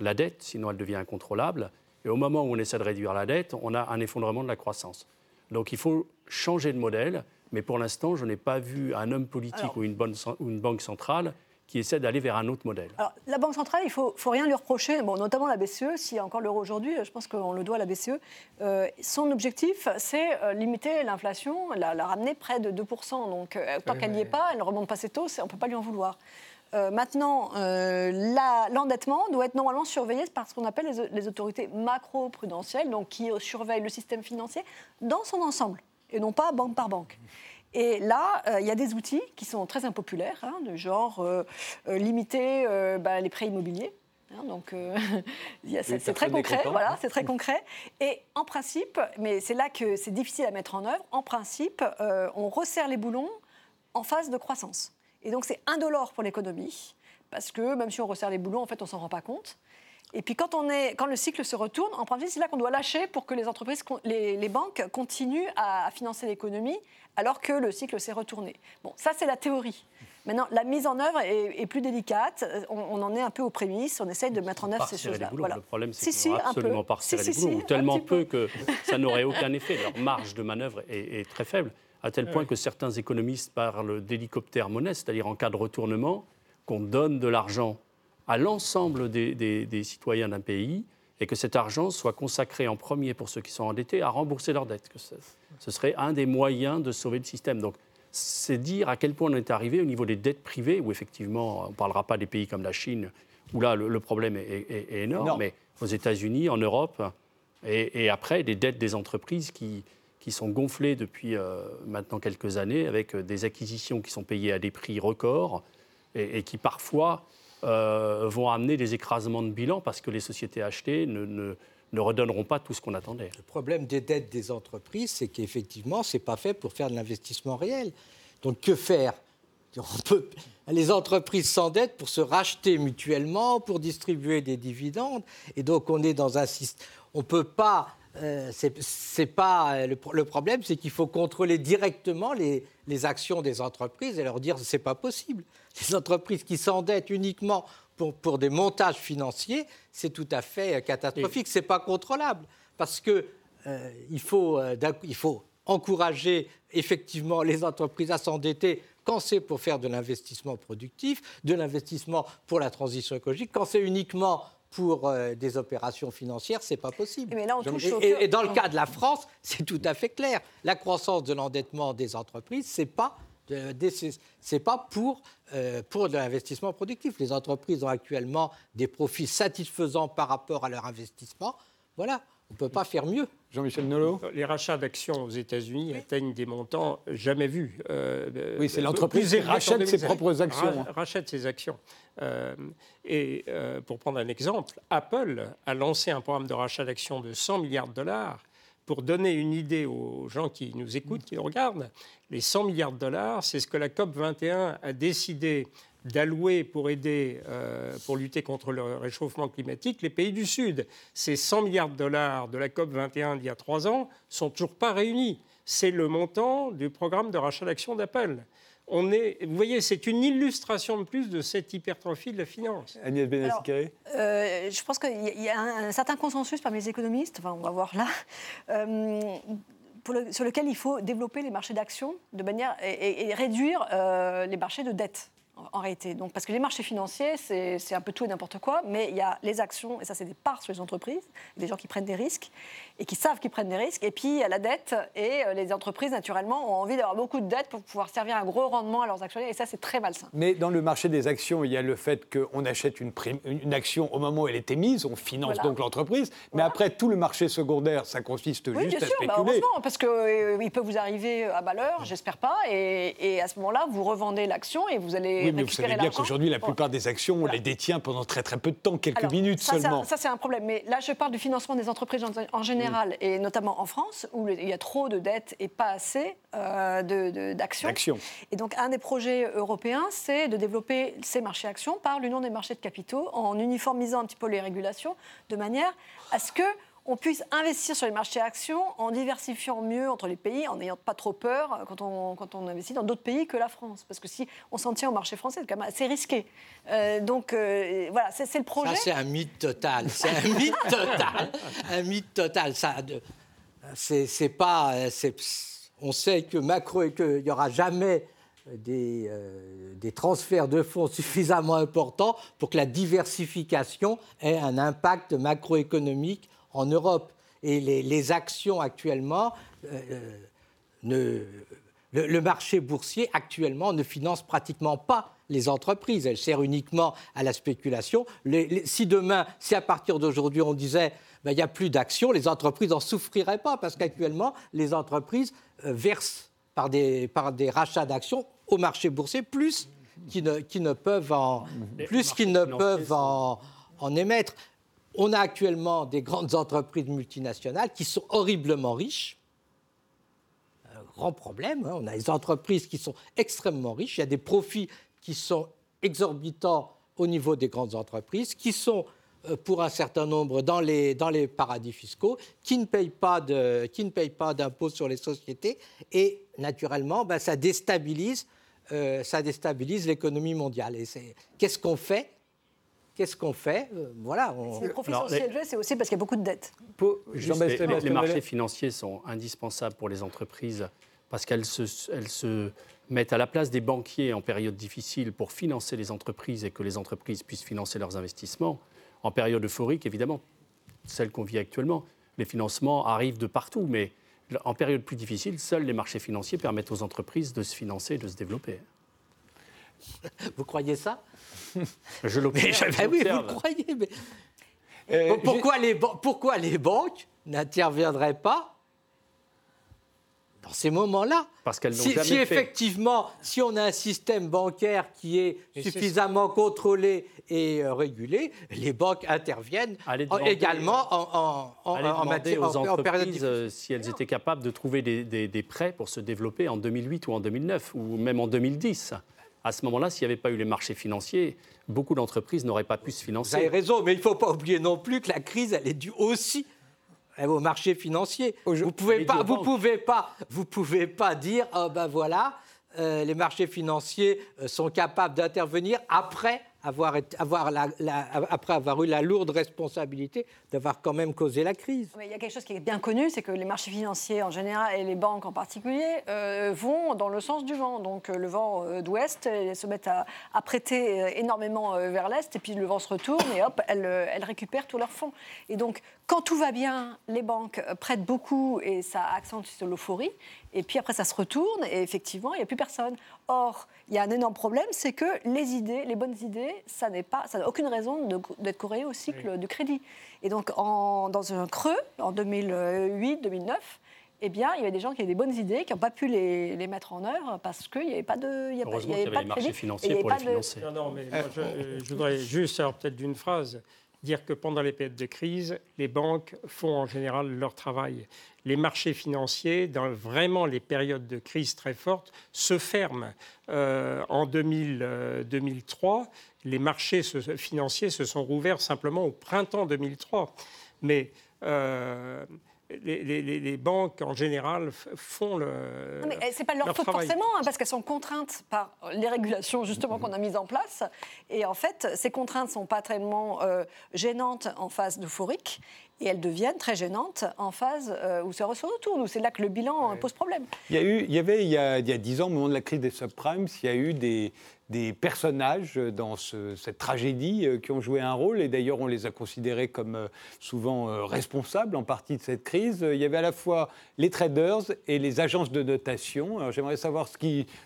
la dette, sinon elle devient incontrôlable. Et au moment où on essaie de réduire la dette, on a un effondrement de la croissance. Donc, il faut changer de modèle. Mais pour l'instant, je n'ai pas vu un homme politique ou, une ou une banque centrale qui essaie d'aller vers un autre modèle. Alors, la Banque centrale, il ne faut, faut, rien lui reprocher, bon, notamment la BCE, s'il y a encore l'euro aujourd'hui, je pense qu'on le doit à la BCE. Euh, son objectif, c'est euh, limiter l'inflation, la, ramener près de 2%. Donc, euh, tant qu'elle n'y est pas, elle ne remonte pas ses taux, on ne peut pas lui en vouloir. maintenant, l'endettement doit être normalement surveillé par ce qu'on appelle les, les autorités macro-prudentielles, donc qui surveillent le système financier dans son ensemble, et non pas banque par banque. Et là, euh, il y a des outils qui sont très impopulaires, hein, de genre euh, euh, limiter bah, les prêts immobiliers. Hein, donc, c'est très concret, voilà, c'est très concret. Et en principe, mais c'est là que c'est difficile à mettre en œuvre. En principe, on resserre les boulons en phase de croissance. Et donc, c'est indolore pour l'économie parce que même si on resserre les boulons, en fait, on s'en rend pas compte. Et puis quand, on est, quand le cycle se retourne, en principe, c'est là qu'on doit lâcher pour que les entreprises, les, les banques continuent à, financer l'économie alors que le cycle s'est retourné. Bon, ça c'est la théorie. Maintenant, la mise en œuvre est, plus délicate. On, en est un peu aux prémices. On essaye de mettre en œuvre ces choses-là. Voilà. Le problème, c'est si, qu'on absolument pas resserrer les boulons, tellement peu, que ça n'aurait aucun effet. Leur marge de manœuvre est, très faible, à tel point que certains économistes parlent d'hélicoptère monnaie, c'est-à-dire en cas de retournement, qu'on donne de l'argent à l'ensemble des, citoyens d'un pays et que cet argent soit consacré en premier pour ceux qui sont endettés à rembourser leurs dettes. Que ce, serait un des moyens de sauver le système. Donc, c'est dire à quel point on est arrivé au niveau des dettes privées, où effectivement, on ne parlera pas des pays comme la Chine, où là, le, problème est, énorme, mais aux États-Unis, en Europe, et, après, des dettes des entreprises qui, qui sont gonflées depuis euh, maintenant quelques années, avec des acquisitions qui sont payées à des prix records, et qui parfois euh, vont amener des écrasements de bilan parce que les sociétés achetées ne, ne, ne redonneront pas tout ce qu'on attendait. Le problème des dettes des entreprises, c'est qu'effectivement, ce n'est pas fait pour faire de l'investissement réel. Donc que faire? Les entreprises s'endettent pour se racheter mutuellement, pour distribuer des dividendes. Et donc on est dans un système... On ne peut pas euh, c'est pas le, problème, c'est qu'il faut contrôler directement les, les, actions des entreprises et leur dire c'est pas possible. Les entreprises qui s'endettent uniquement pour, pour, des montages financiers, c'est tout à fait euh, catastrophique. C'est pas contrôlable parce que euh, il, faut, il faut encourager effectivement les entreprises à s'endetter quand c'est pour faire de l'investissement productif, de l'investissement pour la transition écologique, quand c'est uniquement pour euh, des opérations financières, c'est pas possible. et, dans le cas de la France, c'est tout à fait clair. La croissance de l'endettement des entreprises, c'est pas c'est pas pour, euh, pour de l'investissement productif. Les entreprises ont actuellement des profits satisfaisants par rapport à leur investissement. Voilà, on ne peut pas faire mieux. Jean-Michel Nolot Les rachats d'actions aux États-Unis atteignent des montants jamais vus. Euh, oui, c'est l'entreprise qui rachète ses propres actions. rachète ses actions. Euh, et euh, pour prendre un exemple, Apple a lancé un programme de rachat d'actions de 100 milliards de dollars. Pour donner une idée aux gens qui nous écoutent, qui nous regardent, les 100 milliards de dollars, c'est ce que la COP 21 a décidé d'allouer pour aider, euh, pour lutter contre le réchauffement climatique, les pays du Sud. Ces 100 milliards de dollars de la COP 21 d'il y a trois ans sont toujours pas réunis. C'est le montant du programme de rachat d'actions d'Apple. On est, vous voyez, c'est une illustration de plus de cette hypertrophie de la finance. Agnès euh, Je pense qu'il y a un, certain consensus parmi les économistes, enfin, on va voir là, euh, sur lequel il faut développer les marchés d'actions de manière et, réduire les marchés de dette en réalité. Donc, parce que les marchés financiers, c'est un peu tout et n'importe quoi, mais il y a les actions, et ça, c'est des parts sur les entreprises, des gens qui prennent des risques et qui savent qu'ils prennent des risques. Et puis, il y a la dette, et euh, les entreprises, naturellement, ont envie d'avoir beaucoup de dettes pour pouvoir servir un gros rendement à leurs actionnaires, et ça, c'est très malsain. Mais dans le marché des actions, il y a le fait qu'on achète une, une, action au moment où elle est émise, on finance donc l'entreprise, mais après, tout le marché secondaire, ça consiste juste bien à sûr, bah, spéculer. heureusement, parce qu'il euh, peut vous arriver à valeur, j'espère pas, et, et, à ce moment-là, vous revendez l'action et vous allez oui, mais vous savez bien qu'aujourd'hui, la plupart des actions, on les détient pendant très très peu de temps, quelques minutes seulement. Ça, c'est un problème. Mais là, je parle du financement des entreprises en, général, et notamment en France, où il y a trop de dettes et pas assez euh, d'actions. Et donc, un des projets européens, c'est de développer ces marchés actions par l'Union des marchés de capitaux, en uniformisant un petit peu les régulations, de manière à ce que on puisse investir sur les marchés actions en diversifiant mieux entre les pays, en n'ayant pas trop peur quand on, quand on investit dans d'autres pays que la France. Parce que si on s'en tient au marché français, c'est quand même assez risqué. Euh, donc euh, voilà, c'est le projet. Ça, c'est un mythe total. C'est un mythe total. un mythe total. Ça, c'est pas. On sait que macro et qu'il n'y aura jamais des, euh, des, transferts de fonds suffisamment importants pour que la diversification ait un impact macroéconomique en Europe. Et les, actions actuellement, euh, euh, ne, le, marché boursier actuellement ne finance pratiquement pas les entreprises. Elle sert uniquement à la spéculation. si demain, si à partir d'aujourd'hui on disait ben, il n'y a plus d'actions, les entreprises n'en souffriraient pas parce qu'actuellement les entreprises euh, versent par des, par des rachats d'actions au marché boursier plus qu'ils ne, ne, peuvent en, plus qu'ils ne peuvent en, en émettre. On a actuellement des grandes entreprises multinationales qui sont horriblement riches. Un grand problème. Hein. On a des entreprises qui sont extrêmement riches. Il y a des profits qui sont exorbitants au niveau des grandes entreprises qui sont euh, pour un certain nombre dans les, paradis fiscaux, qui ne payent pas de, qui ne payent pas d'impôts sur les sociétés, et naturellement, ben, ça déstabilise, euh, ça déstabilise l'économie mondiale. Et qu'est-ce qu'on fait? Qu'est-ce qu'on fait euh, Voilà. Si les élevés, c'est aussi parce qu'il y a beaucoup de dettes. les, les, marchés financiers sont indispensables pour les entreprises parce qu'elles se, elles se mettent à la place des banquiers en période difficile pour financer les entreprises et que les entreprises puissent financer leurs investissements en période euphorique, évidemment, celle qu'on vit actuellement, les financements arrivent de partout, mais en période plus difficile, seuls les marchés financiers permettent aux entreprises de se financer et de se développer. Vous croyez ça? Je l'observe. Ben oui, vous le croyez. Mais... Euh, pourquoi, les pourquoi les banques n'interviendraient pas dans ces moments-là. Parce qu'elles si, si effectivement, si on a un système bancaire qui est suffisamment contrôlé et euh, régulé, les banques interviennent également en, en, matière aux entreprises euh, si elles étaient capables de trouver des, des, prêts pour se développer en 2008 ou en 2009 ou même en 2010. À ce moment-là, s'il n'y avait pas eu les marchés financiers, beaucoup d'entreprises n'auraient pas pu se financer. Vous avez raison, mais il ne faut pas oublier non plus que la crise, elle est due aussi au marché financier. Vous pouvez pas, vous pouvez pas, vous pouvez pas dire, oh ben voilà, euh, les marchés financiers euh, sont capables d'intervenir après avoir, après avoir eu la lourde responsabilité d'avoir quand même causé la crise. il y a quelque chose qui est bien connu, c'est que les marchés financiers en général et les banques en particulier euh, vont dans le sens du vent. Donc euh, le vent euh, d'ouest, elles se mettent à, prêter énormément vers l'est, et puis le vent se retourne et hop, elles, elles récupèrent tous leurs fonds. Et donc quand tout va bien, les banques prêtent beaucoup et ça accentue l'euphorie. Et puis après, ça se retourne et effectivement, il n'y a plus personne. Or, il y a un énorme problème, c'est que les idées, les bonnes idées, ça n'est pas, ça n'a aucune raison d'être corrélé au cycle du crédit. Et donc, en, dans un creux, en 2008-2009, eh bien, il y avait des gens qui avaient des bonnes idées, qui n'ont pas pu les, les, mettre en œuvre parce qu'il n'y avait pas de, il y avait, il y avait, pas de marchés financiers pour les financer. Non, non, mais moi, je, je voudrais juste, peut-être d'une phrase, dire que pendant les périodes de crise, les banques font en général leur travail. Les marchés financiers, dans vraiment les périodes de crise très fortes, se ferment. Euh, en 2000, 2003, euh, les marchés financiers se sont rouverts simplement au printemps 2003. Mais euh, les, banques, en général, font le. Non, mais eh, c'est pas leur, faute forcément, hein, parce qu'elles sont contraintes par les régulations justement qu'on a mises en place. Et en fait, ces contraintes sont pas tellement euh, gênantes en phase euphorique, et elles deviennent très gênantes en phase euh, où ça retourne, où c'est là que le bilan pose problème. Il y, a eu, il y avait, il y a, 10 ans, au moment de la crise des subprimes, il y a eu des, des personnages dans cette tragédie euh, qui ont joué un rôle, et d'ailleurs on les a considérés comme euh, souvent euh, responsables en partie de cette crise. Il y avait à la fois les traders et les agences de notation. J'aimerais savoir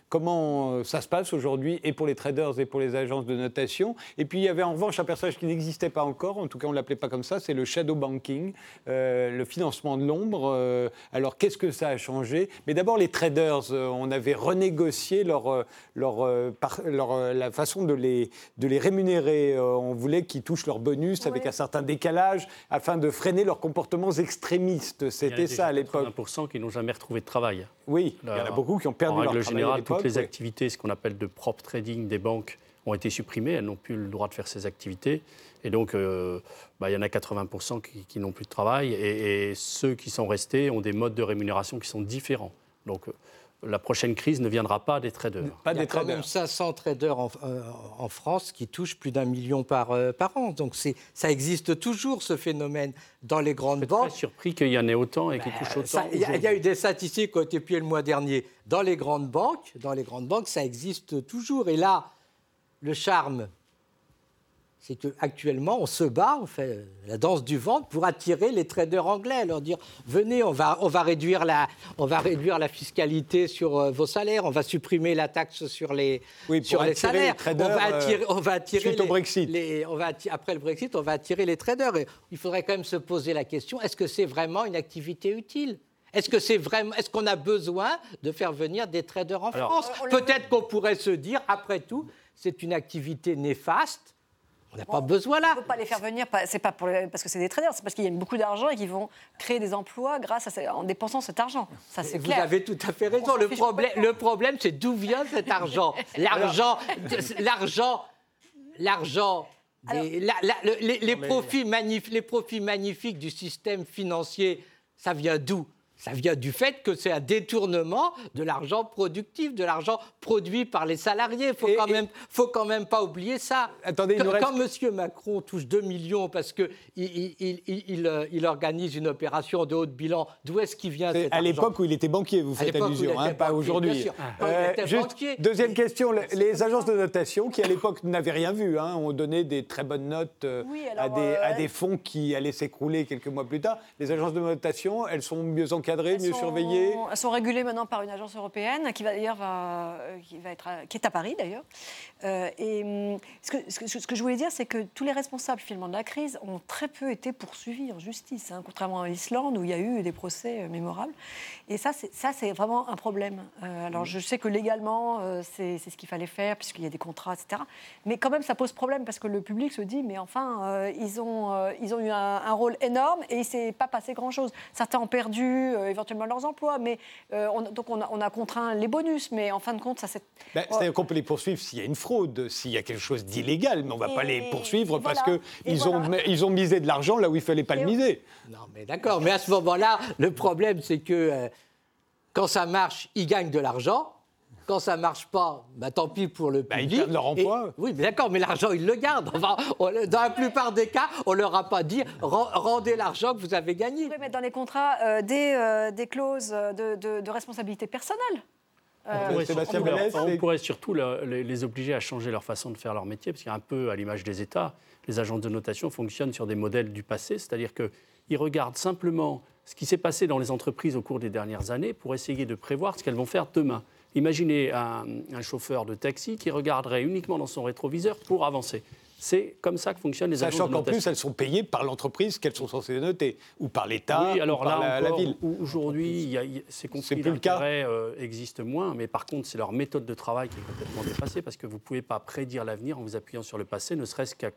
comment ça se passe aujourd'hui, et pour les traders et pour les agences de notation. Et puis il y avait en revanche un personnage qui n'existait pas encore, en tout cas on ne l'appelait pas comme ça, c'est le shadow banking, le financement de l'ombre. alors qu'est-ce que ça a changé? Mais d'abord les traders, on avait renégocié leur, leur, euh, la façon de les, de les rémunérer. Euh, on voulait qu'ils touchent leur bonus avec un certain décalage afin de freiner leurs comportements extrémistes. C'était ça à l'époque. 1% qui n'ont jamais retrouvé de travail. Oui, il y en a beaucoup qui ont perdu leur travail. En règle générale, toutes les activités, ce qu'on appelle de prop trading des banques, ont été supprimées. Elles n'ont plus le droit de faire ces activités. Et donc, euh, bah, il y en a 80% qui, n'ont plus de travail. Et, et, ceux qui sont restés ont des modes de rémunération qui sont différents. Donc, la prochaine crise ne viendra pas des traders. Pas Il y a des quand même 500 traders euh, en, France qui touchent plus d'un million par, euh, par an. Donc ça existe toujours, ce phénomène, dans les grandes banques. Je suis surpris qu'il y en ait autant et qu'ils ben, touchent autant. Il y, a eu des statistiques qui ont été publiées le mois dernier. Dans les grandes banques, dans les grandes banques, ça existe toujours. Et là, le charme c'est qu'actuellement, on se bat, on fait la danse du ventre pour attirer les traders anglais, leur dire venez, on va, on va, réduire, la, on va réduire la fiscalité sur euh, vos salaires, on va supprimer la taxe sur les, sur les salaires, on va attirer, on va attirer les, Brexit. on va après le Brexit, on va attirer les traders. Et il faudrait quand même se poser la question est-ce que c'est vraiment une activité utile? Est-ce que c'est vraiment, est-ce qu'on a besoin de faire venir des traders en France? Peut-être qu'on pourrait se dire, après tout, c'est une activité néfaste on n'a pas besoin là. On ne peut pas les faire venir, c'est pas pour parce que c'est des traders, c'est parce qu'il y a beaucoup d'argent et qu'ils vont créer des emplois grâce à en dépensant cet argent. Ça c'est clair. Vous avez tout à fait raison. Le problème, le problème, c'est d'où vient cet argent? L'argent, l'argent l'argent les, profits les profits magnifiques du système financier, ça vient d'où? Ça vient du fait que c'est un détournement de l'argent productif, de l'argent produit par les salariés. Il faut, quand même, faut quand même pas oublier ça. Attendez, quand, quand M. Macron touche 2 millions parce qu'il il, il, euh, il, organise une opération de haut de bilan, d'où est-ce qu'il vient cet À l'époque où il était banquier, vous faites allusion, hein, pas aujourd'hui. Euh, deuxième question, les agences de notation qui à l'époque n'avaient rien vu, hein, ont donné des très bonnes notes euh, à, des, à des fonds qui allaient s'écrouler quelques mois plus tard. Les agences de notation, elles sont mieux encadrées mieux surveillées Elles sont régulées maintenant par une agence européenne qui va d'ailleurs euh, qui va être qui est à Paris d'ailleurs. Euh, et hum, ce que, ce, que, je voulais dire, c'est que tous les responsables finalement de la crise ont très peu été poursuivis en justice, hein, contrairement à l'Islande où il y a eu des procès euh, mémorables. Et ça, c'est ça, c'est vraiment un problème. alors je sais que légalement, c'est ce qu'il fallait faire puisqu'il y a des contrats, etc. Mais quand même, ça pose problème parce que le public se dit, mais enfin, ils ont ils ont eu un, un rôle énorme et il s'est pas passé grand chose. Certains ont perdu euh, éventuellement leurs emplois. Mais, euh, on, donc on a, contraint les bonus, mais en fin de compte, ça c'est. Ben, C'est-à-dire qu'on peut les poursuivre s'il y a une fraude, s'il y a quelque chose d'illégal, mais on ne va pas les poursuivre parce qu'ils ont, ils ont misé de l'argent là où il ne fallait pas le miser. Non, mais d'accord, mais à ce moment-là, le problème, c'est que euh, quand ça marche, ils gagnent de l'argent. Quand ça marche pas, bah, tant pis pour le bah, public. ils perdent leur emploi. oui, mais d'accord, mais l'argent, ils le gardent. Enfin, dans la plupart des cas, on leur a pas dit rendez l'argent que vous avez gagné. Vous pouvez mettre dans les contrats euh, des, euh, des, clauses de, de, responsabilité personnelle. Euh, on, pourrait, surtout les, les, obliger à changer leur façon de faire leur métier, parce qu'un peu à l'image des États, les agences de notation fonctionnent sur des modèles du passé, c'est-à-dire qu'ils regardent simplement ce qui s'est passé dans les entreprises au cours des dernières années pour essayer de prévoir ce qu'elles vont faire demain. Imaginez un, chauffeur de taxi qui regarderait uniquement dans son rétroviseur pour avancer. C'est comme ça que fonctionnent les agences Sachant qu'en plus, elles sont payées par l'entreprise qu'elles sont censées noter, ou par l'État, oui, alors ou par la, ville. Aujourd'hui, c'est conflits d'intérêts euh, existent moins, mais par contre, c'est leur méthode de travail qui est complètement dépassée, parce que vous ne pouvez pas prédire l'avenir en vous appuyant sur le passé, ne serait-ce qu'à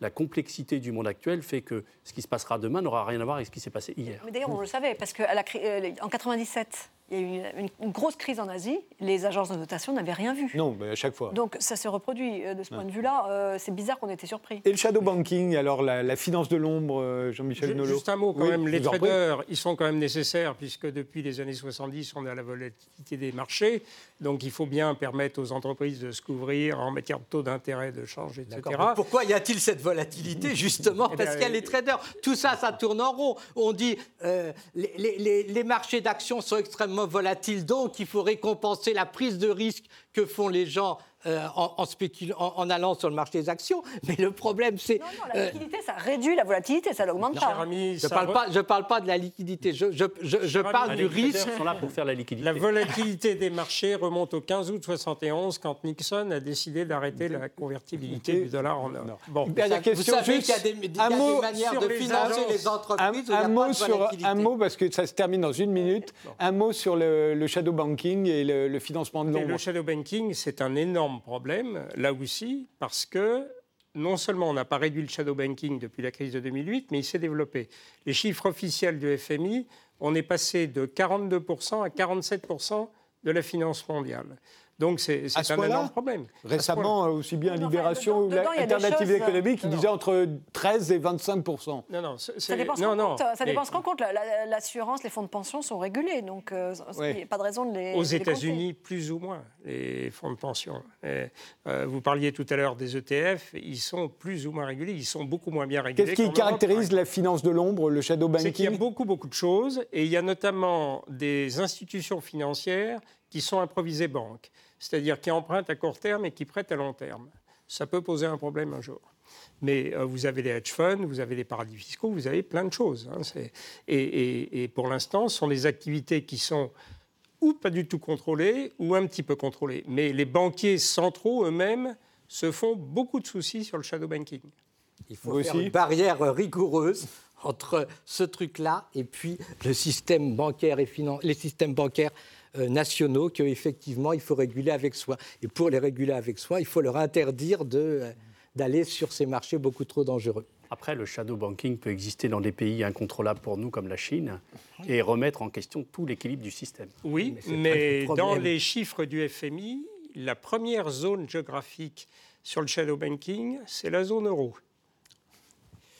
la complexité du monde actuel fait que ce qui se passera demain n'aura rien à voir avec ce qui s'est passé hier. Mais d'ailleurs, on le savait, parce qu'en euh, 97, il y a eu une, grosse crise en Asie, les agences de notation n'avaient rien vu. Non, mais à chaque fois. Donc ça se reproduit euh, de ce point de vue-là. Euh, c'est bizarre qu'on ait été surpris. Et le shadow banking, alors la, finance de l'ombre, euh, Jean-Michel Nolot Juste un mot quand même, les traders, ils sont quand même nécessaires puisque depuis les années 70, on a la volatilité des marchés. Donc il faut bien permettre aux entreprises de se couvrir en matière de taux d'intérêt, de change, etc. Pourquoi y a-t-il cette volatilité Justement eh parce qu'il y a les traders? Tout ça, ça tourne en rond. On dit les, les marchés d'actions sont extrêmement volatile. Donc, il faut récompenser la prise de risque que font les gens euh, en, en, allant sur le marché des actions. Mais le problème, c'est. Non, non, la euh, liquidité, ça réduit la volatilité, ça l'augmente pas. je ne parle, pas, je parle pas de la liquidité, je, je, je, parle du risque. sont là pour faire la liquidité. La volatilité des marchés remonte au 15 août 71 quand Nixon a décidé d'arrêter la convertibilité du dollar en or. Bon, dernière question. Vous savez qu'il y a des, y a des manières de financer les entreprises. Un, mot sur un mot parce que ça se termine dans une minute. Un mot sur le, shadow banking et le, financement de l'ombre. Le shadow banking, c'est un énorme problème, là aussi, parce que non seulement on n'a pas réduit le shadow banking depuis la crise de 2008, mais il s'est développé. Les chiffres officiels du FMI, on est passé de 42% à 47% de la finance mondiale. Donc c'est un énorme problème. Récemment, aussi bien Libération ou l'Alternative économique, qui disait entre 13 et 25 Non, non, ça dépend non, non. Ça dépend ce qu'on compte. L'assurance, les fonds de pension sont régulés, donc euh, il n'y a pas de raison de les. Aux États-Unis, plus ou moins, les fonds de pension. Euh, vous parliez tout à l'heure des ETF, ils sont plus ou moins régulés, ils sont beaucoup moins bien régulés. Qu'est-ce qui caractérise la finance de l'ombre, le shadow banking C'est qu'il y a beaucoup, beaucoup de choses, et il y a notamment des institutions financières qui sont improvisées banques c'est-à-dire qui empruntent à court terme et qui prêtent à long terme. Ça peut poser un problème un jour. Mais euh, vous avez des hedge funds, vous avez des paradis fiscaux, vous avez plein de choses. Hein, et, pour l'instant, ce sont des activités qui sont ou pas du tout contrôlées ou un petit peu contrôlées. Mais les banquiers centraux eux-mêmes se font beaucoup de soucis sur le shadow banking. Il faut faire une barrière rigoureuse entre ce truc-là et puis le système bancaire et les systèmes bancaires euh, nationaux qu'effectivement il faut réguler avec soi. Et pour les réguler avec soi, il faut leur interdire euh, d'aller sur ces marchés beaucoup trop dangereux. Après, le shadow banking peut exister dans des pays incontrôlables pour nous comme la Chine et remettre en question tout l'équilibre du système. Oui, mais, mais dans les chiffres du FMI, la première zone géographique sur le shadow banking, c'est la zone euro.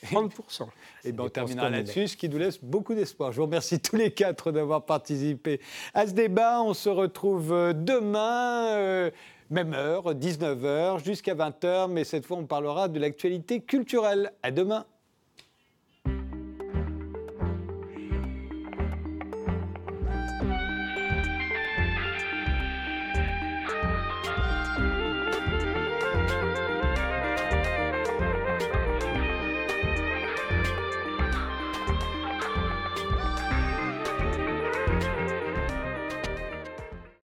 30%. Et bien on terminera là-dessus, ce qui nous laisse beaucoup d'espoir. Je vous remercie tous les quatre d'avoir participé à ce débat. On se retrouve euh, demain, euh, même heure, 19h, jusqu'à 20h, mais cette fois on parlera de l'actualité culturelle. À demain.